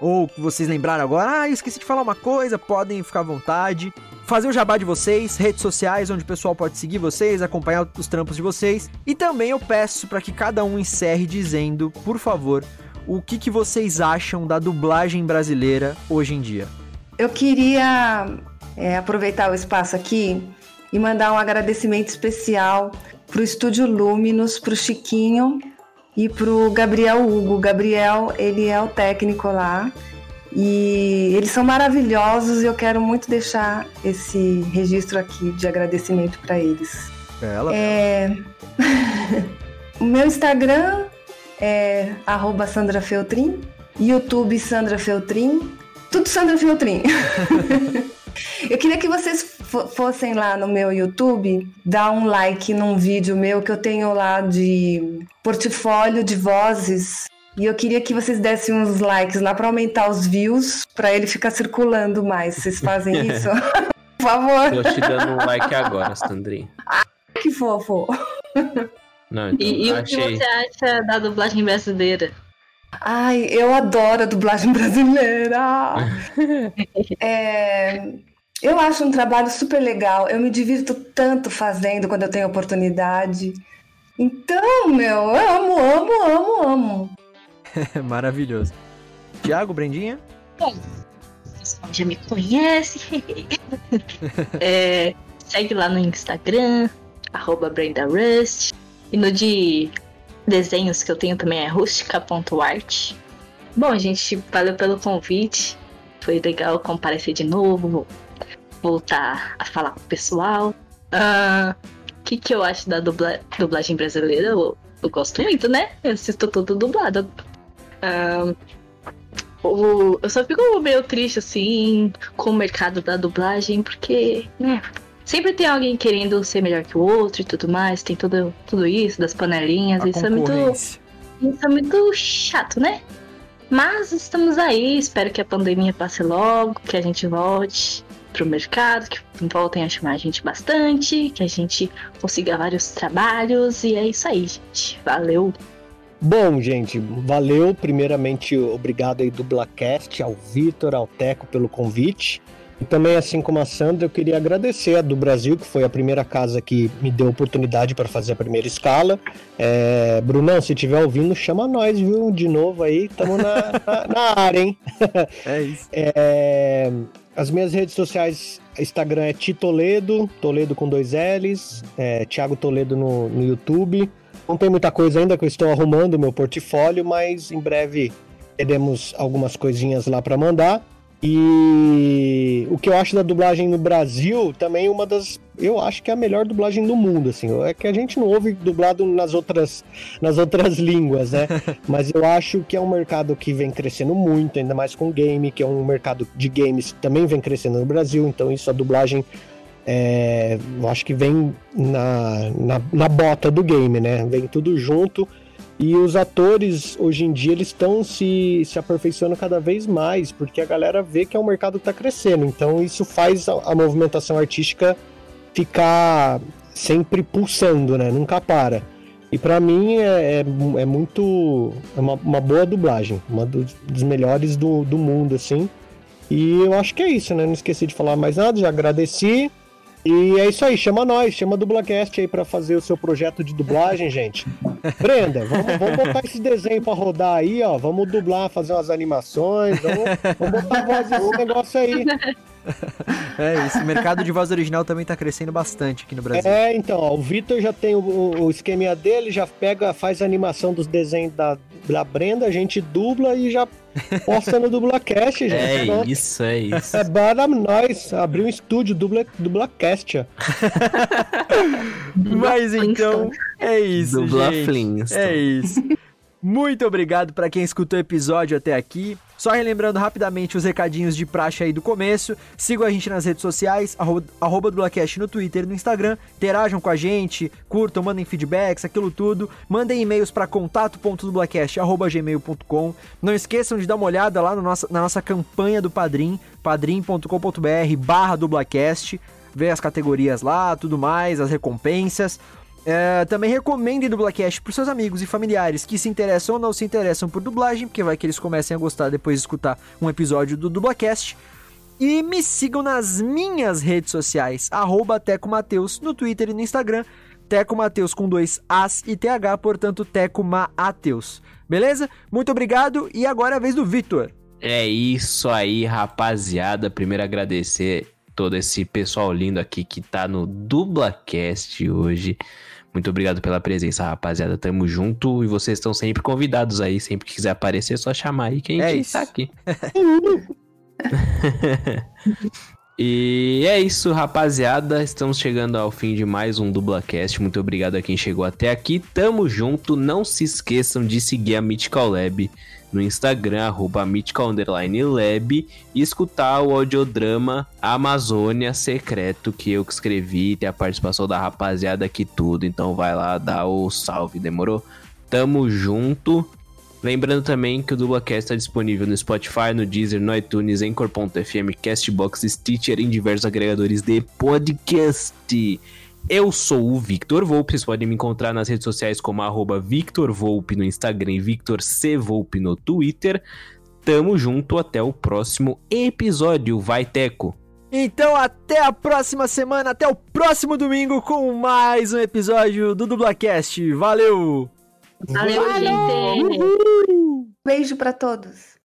ou vocês lembraram agora, ah, esqueci de falar uma coisa, podem ficar à vontade. Fazer o jabá de vocês, redes sociais onde o pessoal pode seguir vocês, acompanhar os trampos de vocês. E também eu peço para que cada um encerre dizendo, por favor, o que, que vocês acham da dublagem brasileira hoje em dia. Eu queria é, aproveitar o espaço aqui e mandar um agradecimento especial para o Estúdio Luminous, para o Chiquinho e para o Gabriel Hugo. O Gabriel, ele é o técnico lá e eles são maravilhosos e eu quero muito deixar esse registro aqui de agradecimento para eles. É... *laughs* o meu Instagram é arroba Sandra Feltrin, YouTube Sandra Feltrin, tudo Sandra Feltrin. *laughs* Eu queria que vocês fossem lá no meu YouTube, dar um like num vídeo meu que eu tenho lá de portfólio de vozes. E eu queria que vocês dessem uns likes lá para aumentar os views, para ele ficar circulando mais. Vocês fazem *laughs* isso? *laughs* Por favor. Tô te dando um like agora, Sandrinho. Ah, que fofo. Não, então, e, e achei... o que você acha da dublagem brasileira? Ai, eu adoro a dublagem *laughs* brasileira. *laughs* é, eu acho um trabalho super legal. Eu me divirto tanto fazendo quando eu tenho oportunidade. Então, meu, eu amo, amo, amo, amo. *laughs* Maravilhoso. Tiago, Brendinha? Bom, o pessoal já me conhece. é, segue lá no Instagram, arroba BrendaRust. E no de desenhos que eu tenho também é rustica.art. Bom, gente, valeu pelo convite. Foi legal comparecer de novo, voltar a falar com o pessoal. O uh, que, que eu acho da dubla dublagem brasileira? Eu, eu, gosto muito, né? Eu assisto tudo dublado. Uh, o, eu só fico meio triste, assim, com o mercado da dublagem, porque, né? Sempre tem alguém querendo ser melhor que o outro e tudo mais, tem tudo, tudo isso, das panelinhas, isso é muito. Isso é muito chato, né? Mas estamos aí, espero que a pandemia passe logo, que a gente volte pro mercado, que voltem a chamar a gente bastante, que a gente consiga vários trabalhos, e é isso aí, gente. Valeu! Bom, gente, valeu. Primeiramente, obrigado aí do Blackcast, ao Vitor, ao Teco pelo convite. E também, assim como a Sandra, eu queria agradecer a do Brasil, que foi a primeira casa que me deu oportunidade para fazer a primeira escala. É, Brunão, se estiver ouvindo, chama nós, viu? De novo aí, estamos na, *laughs* na, na, área, hein? *laughs* É isso. É, as minhas redes sociais, Instagram é Titoledo, Toledo com dois L's, é, Thiago Toledo no, no YouTube. Não tem muita coisa ainda que eu estou arrumando meu portfólio, mas em breve teremos algumas coisinhas lá para mandar. E o que eu acho da dublagem no Brasil também uma das, eu acho que é a melhor dublagem do mundo, assim. É que a gente não ouve dublado nas outras nas outras línguas, né? *laughs* Mas eu acho que é um mercado que vem crescendo muito, ainda mais com game, que é um mercado de games que também vem crescendo no Brasil, então isso a dublagem é, eu acho que vem na, na, na bota do game, né? Vem tudo junto. E os atores, hoje em dia, eles estão se, se aperfeiçoando cada vez mais, porque a galera vê que é um mercado que está crescendo. Então, isso faz a, a movimentação artística ficar sempre pulsando, né? Nunca para. E para mim é, é, é, muito. É uma, uma boa dublagem, uma dos, melhores do, do mundo, assim. E eu acho que é isso, né? Não esqueci de falar mais nada, já agradeci. E é isso aí, chama nós, chama a Dublacast aí para fazer o seu projeto de dublagem, *laughs* gente. Brenda, vamos, vamos botar esse desenho para rodar aí, ó. Vamos dublar, fazer umas animações, vamos, vamos botar a voz nesse negócio aí. É, esse mercado de voz original também tá crescendo bastante aqui no Brasil. É, então, ó, o Vitor já tem o, o, esqueminha dele, já pega, faz a animação dos desenhos da, da Brenda, a gente dubla e já posta no Dublacast, gente. É então, isso, é isso. É para nós abrir um estúdio dubla, Dublacast. Mas então, é isso, Dubla gente. Flintstone. É isso. Muito obrigado para quem escutou o episódio até aqui. Só relembrando rapidamente os recadinhos de praxe aí do começo. Sigam a gente nas redes sociais, arroba, arroba Dublacast no Twitter e no Instagram. Interajam com a gente, curtam, mandem feedbacks, aquilo tudo. Mandem e-mails para contato.dublacast.gmail.com. Não esqueçam de dar uma olhada lá no nossa, na nossa campanha do Padrim, padrim.com.br barra dublacast. Ver as categorias lá, tudo mais, as recompensas. É, também recomendem Dublacast pros seus amigos e familiares que se interessam ou não se interessam por dublagem, porque vai que eles comecem a gostar depois de escutar um episódio do Dublacast. E me sigam nas minhas redes sociais, arroba Teco Mateus, no Twitter e no Instagram, Teco Mateus com dois As e TH, portanto Teco Mateus. Beleza? Muito obrigado e agora é a vez do Vitor. É isso aí, rapaziada. Primeiro agradecer todo esse pessoal lindo aqui que tá no DublaCast hoje. Muito obrigado pela presença, rapaziada. Tamo junto e vocês estão sempre convidados aí. Sempre que quiser aparecer, é só chamar aí que a gente É tá aqui. *laughs* e é isso, rapaziada. Estamos chegando ao fim de mais um DublaCast. Muito obrigado a quem chegou até aqui. Tamo junto. Não se esqueçam de seguir a Mythical Lab no Instagram, arroba Lab, e escutar o audiodrama Amazônia Secreto, que eu que escrevi, tem a participação da rapaziada aqui tudo, então vai lá dar o salve, demorou? Tamo junto. Lembrando também que o Dublacast está disponível no Spotify, no Deezer, no iTunes, Anchor.fm, Castbox, Stitcher e em diversos agregadores de podcast. Eu sou o Victor Volpe, vocês podem me encontrar nas redes sociais como arroba Victor Volpe no Instagram e Victor C. Volpe no Twitter. Tamo junto, até o próximo episódio. Vai, Teco! Então até a próxima semana, até o próximo domingo com mais um episódio do Dublacast. Valeu! Valeu, gente! Beijo pra todos.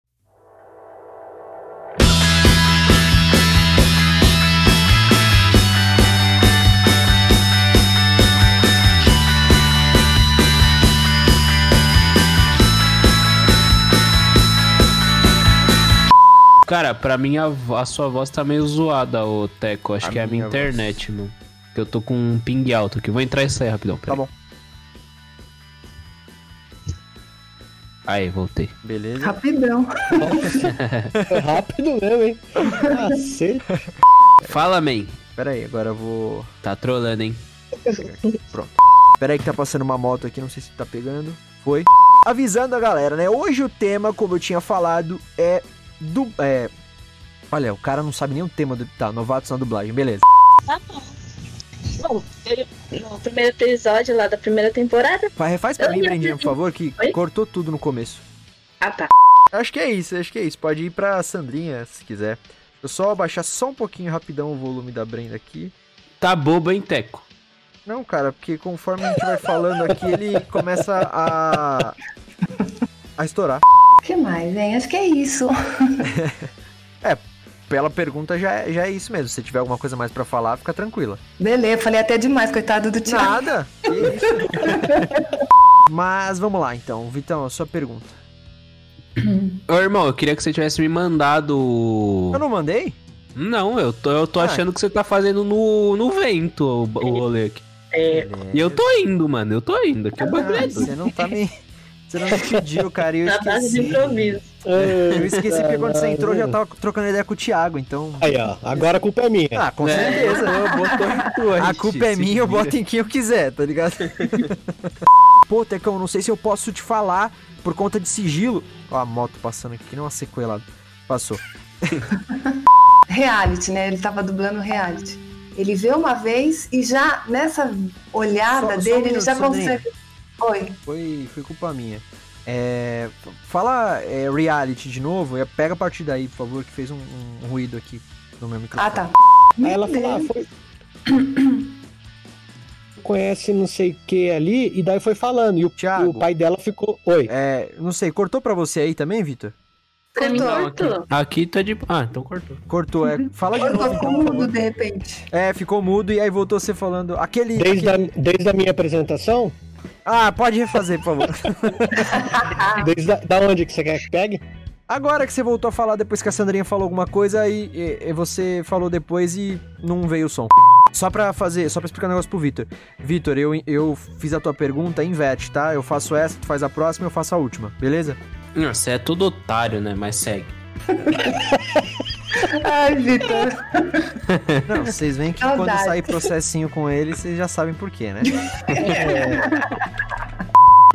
Cara, pra mim a, a sua voz tá meio zoada, ô Teco. Acho A que é a minha minha voz. internet, mano. Que eu tô com um ping alto aqui. Vou entrar e sair rapidão. Tá peraí. bom. Aí, voltei. Beleza? Rapidão. *laughs* É rápido mesmo, hein? Cacete. Fala, man. Pera aí, agora eu vou. Tá trolando, hein? Pera aí que tá passando uma moto aqui, não sei se tá pegando. Foi. Avisando a galera, né? Hoje o tema, como eu tinha falado, é do. É. Olha, o cara não sabe nem o tema do. Tá, novatos na dublagem, beleza. Tá bom. Bom, no primeiro episódio lá da primeira temporada. Fa- Refaz pra Eu mim, Brendinha, por favor, que Oi? cortou tudo no começo. Ah, tá. Acho que é isso, acho que é isso. Pode ir pra Sandrinha, se quiser. Eu só abaixar só um pouquinho rapidão o volume da Brenda aqui. Tá bobo, hein, Teco? Não, cara, porque conforme a gente vai falando aqui, ele começa a. a estourar. O que mais, hein? Acho que é isso. *laughs* Pela pergunta já é, já é isso mesmo. Se tiver alguma coisa mais pra falar, fica tranquila. Beleza, falei até demais, coitado do Thiago. Nada! *laughs* Que isso? Mas vamos lá então. Vitão, a sua pergunta. Ô, irmão, eu queria que você tivesse me mandado. Eu não mandei? Não, eu tô, eu tô Ah. achando que você tá fazendo no, no vento o, o rolê aqui. É, E eu tô indo, mano. Eu tô indo. Aqui é bagulho é Ah, doido. você não tá me. Você não me pediu, cara. E eu na base de esqueci. improviso. *laughs* Eu esqueci porque quando você entrou eu já tava trocando ideia com o Thiago, então. Aí, ó. Agora a culpa é minha. Ah, com certeza. É, botou em *laughs* tu, A gente, culpa é minha, eu boto em quem eu quiser, tá ligado? *laughs* Pô, Tecão, não sei se eu posso te falar por conta de sigilo. Ó, a moto passando aqui, que nem uma sequela. Passou. Reality, né? Ele tava dublando reality. Ele vê uma vez e já nessa olhada Só- só um dele, ele minuto, já consegue. Oi. Foi, foi culpa minha. É, fala é, reality de novo e pega a partir daí, por favor, que fez um, um ruído aqui no meu microfone. Ah, tá. Aí ela falou, ah, foi. *clears throat* Conhece não sei o que ali, e daí foi falando. E o, Thiago. o pai dela ficou. Oi. É, não sei, cortou pra você aí também, Vitor? Pra mim, Cortou. cortou. Aqui tá de. Ah, então cortou. Cortou, é. Fala de novo, ficou então, mudo de repente. É, ficou mudo e aí voltou você falando. Aquele. Desde, aquele- a, desde a minha apresentação? Ah, pode refazer, por favor. *laughs* Desde a, da onde que você quer que pegue? Agora que você voltou a falar depois que a Sandrinha falou alguma coisa, aí e- e você falou depois e não veio o som. Só pra fazer, só pra explicar um negócio pro Vitor. Vitor, eu, eu fiz a tua pergunta, inverte, tá? Eu faço essa, tu faz a próxima, eu faço a última, beleza? Não, Você é todo otário, né? Mas segue. *laughs* Ai, Vitor. Não, vocês veem que quando Saudade. sair processinho com ele, vocês já sabem por quê, né? *laughs*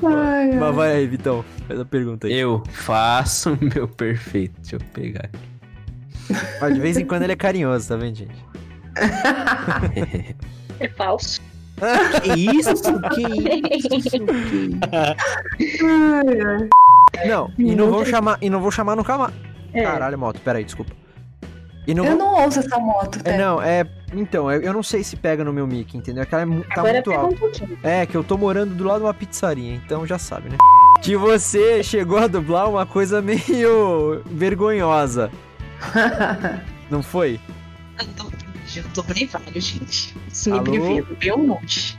Ai, Mas vai aí, Vitão, faz a pergunta aí. Eu faço *laughs* o meu perfeito. Deixa eu pegar aqui. Mas de vez em quando ele é carinhoso, tá vendo, gente? *laughs* É falso. que isso? Que isso? Que isso? Não, e não vou chamar, e não vou chamar nunca mais. É. Caralho, moto, peraí, desculpa. E não Eu não ouço essa moto, É, não, é. Então, eu eu não sei se pega no meu mic, entendeu? Aquela é, tá Agora muito alto. um. É, que eu tô morando do lado de uma pizzaria, então já sabe, né? Que você chegou a dublar uma coisa meio vergonhosa, *laughs* não foi? Eu dublei vários, gente. Isso me dublei um monte.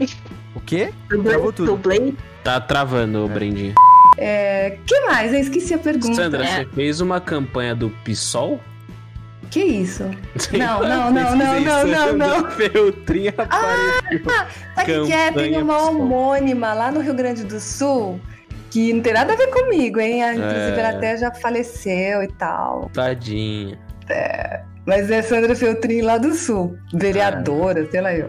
O quê? Travou tudo. dublei Tá travando, É. Brendinho. É, que mais? Eu esqueci a pergunta. Sandra, É. você fez uma campanha do PSOL? Que isso? Sei Não, lá, não, não, não, não, não, Sandra não. Feltrinha apareceu. Sabe o que é? Tem uma homônima lá no Rio Grande do Sul que não tem nada a ver comigo, hein? Inclusive, É. ela até já faleceu e tal. Tadinha. Mas é Sandra Feltrin lá do Sul. Vereadora, sei lá eu.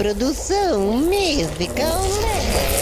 Produção musical leve.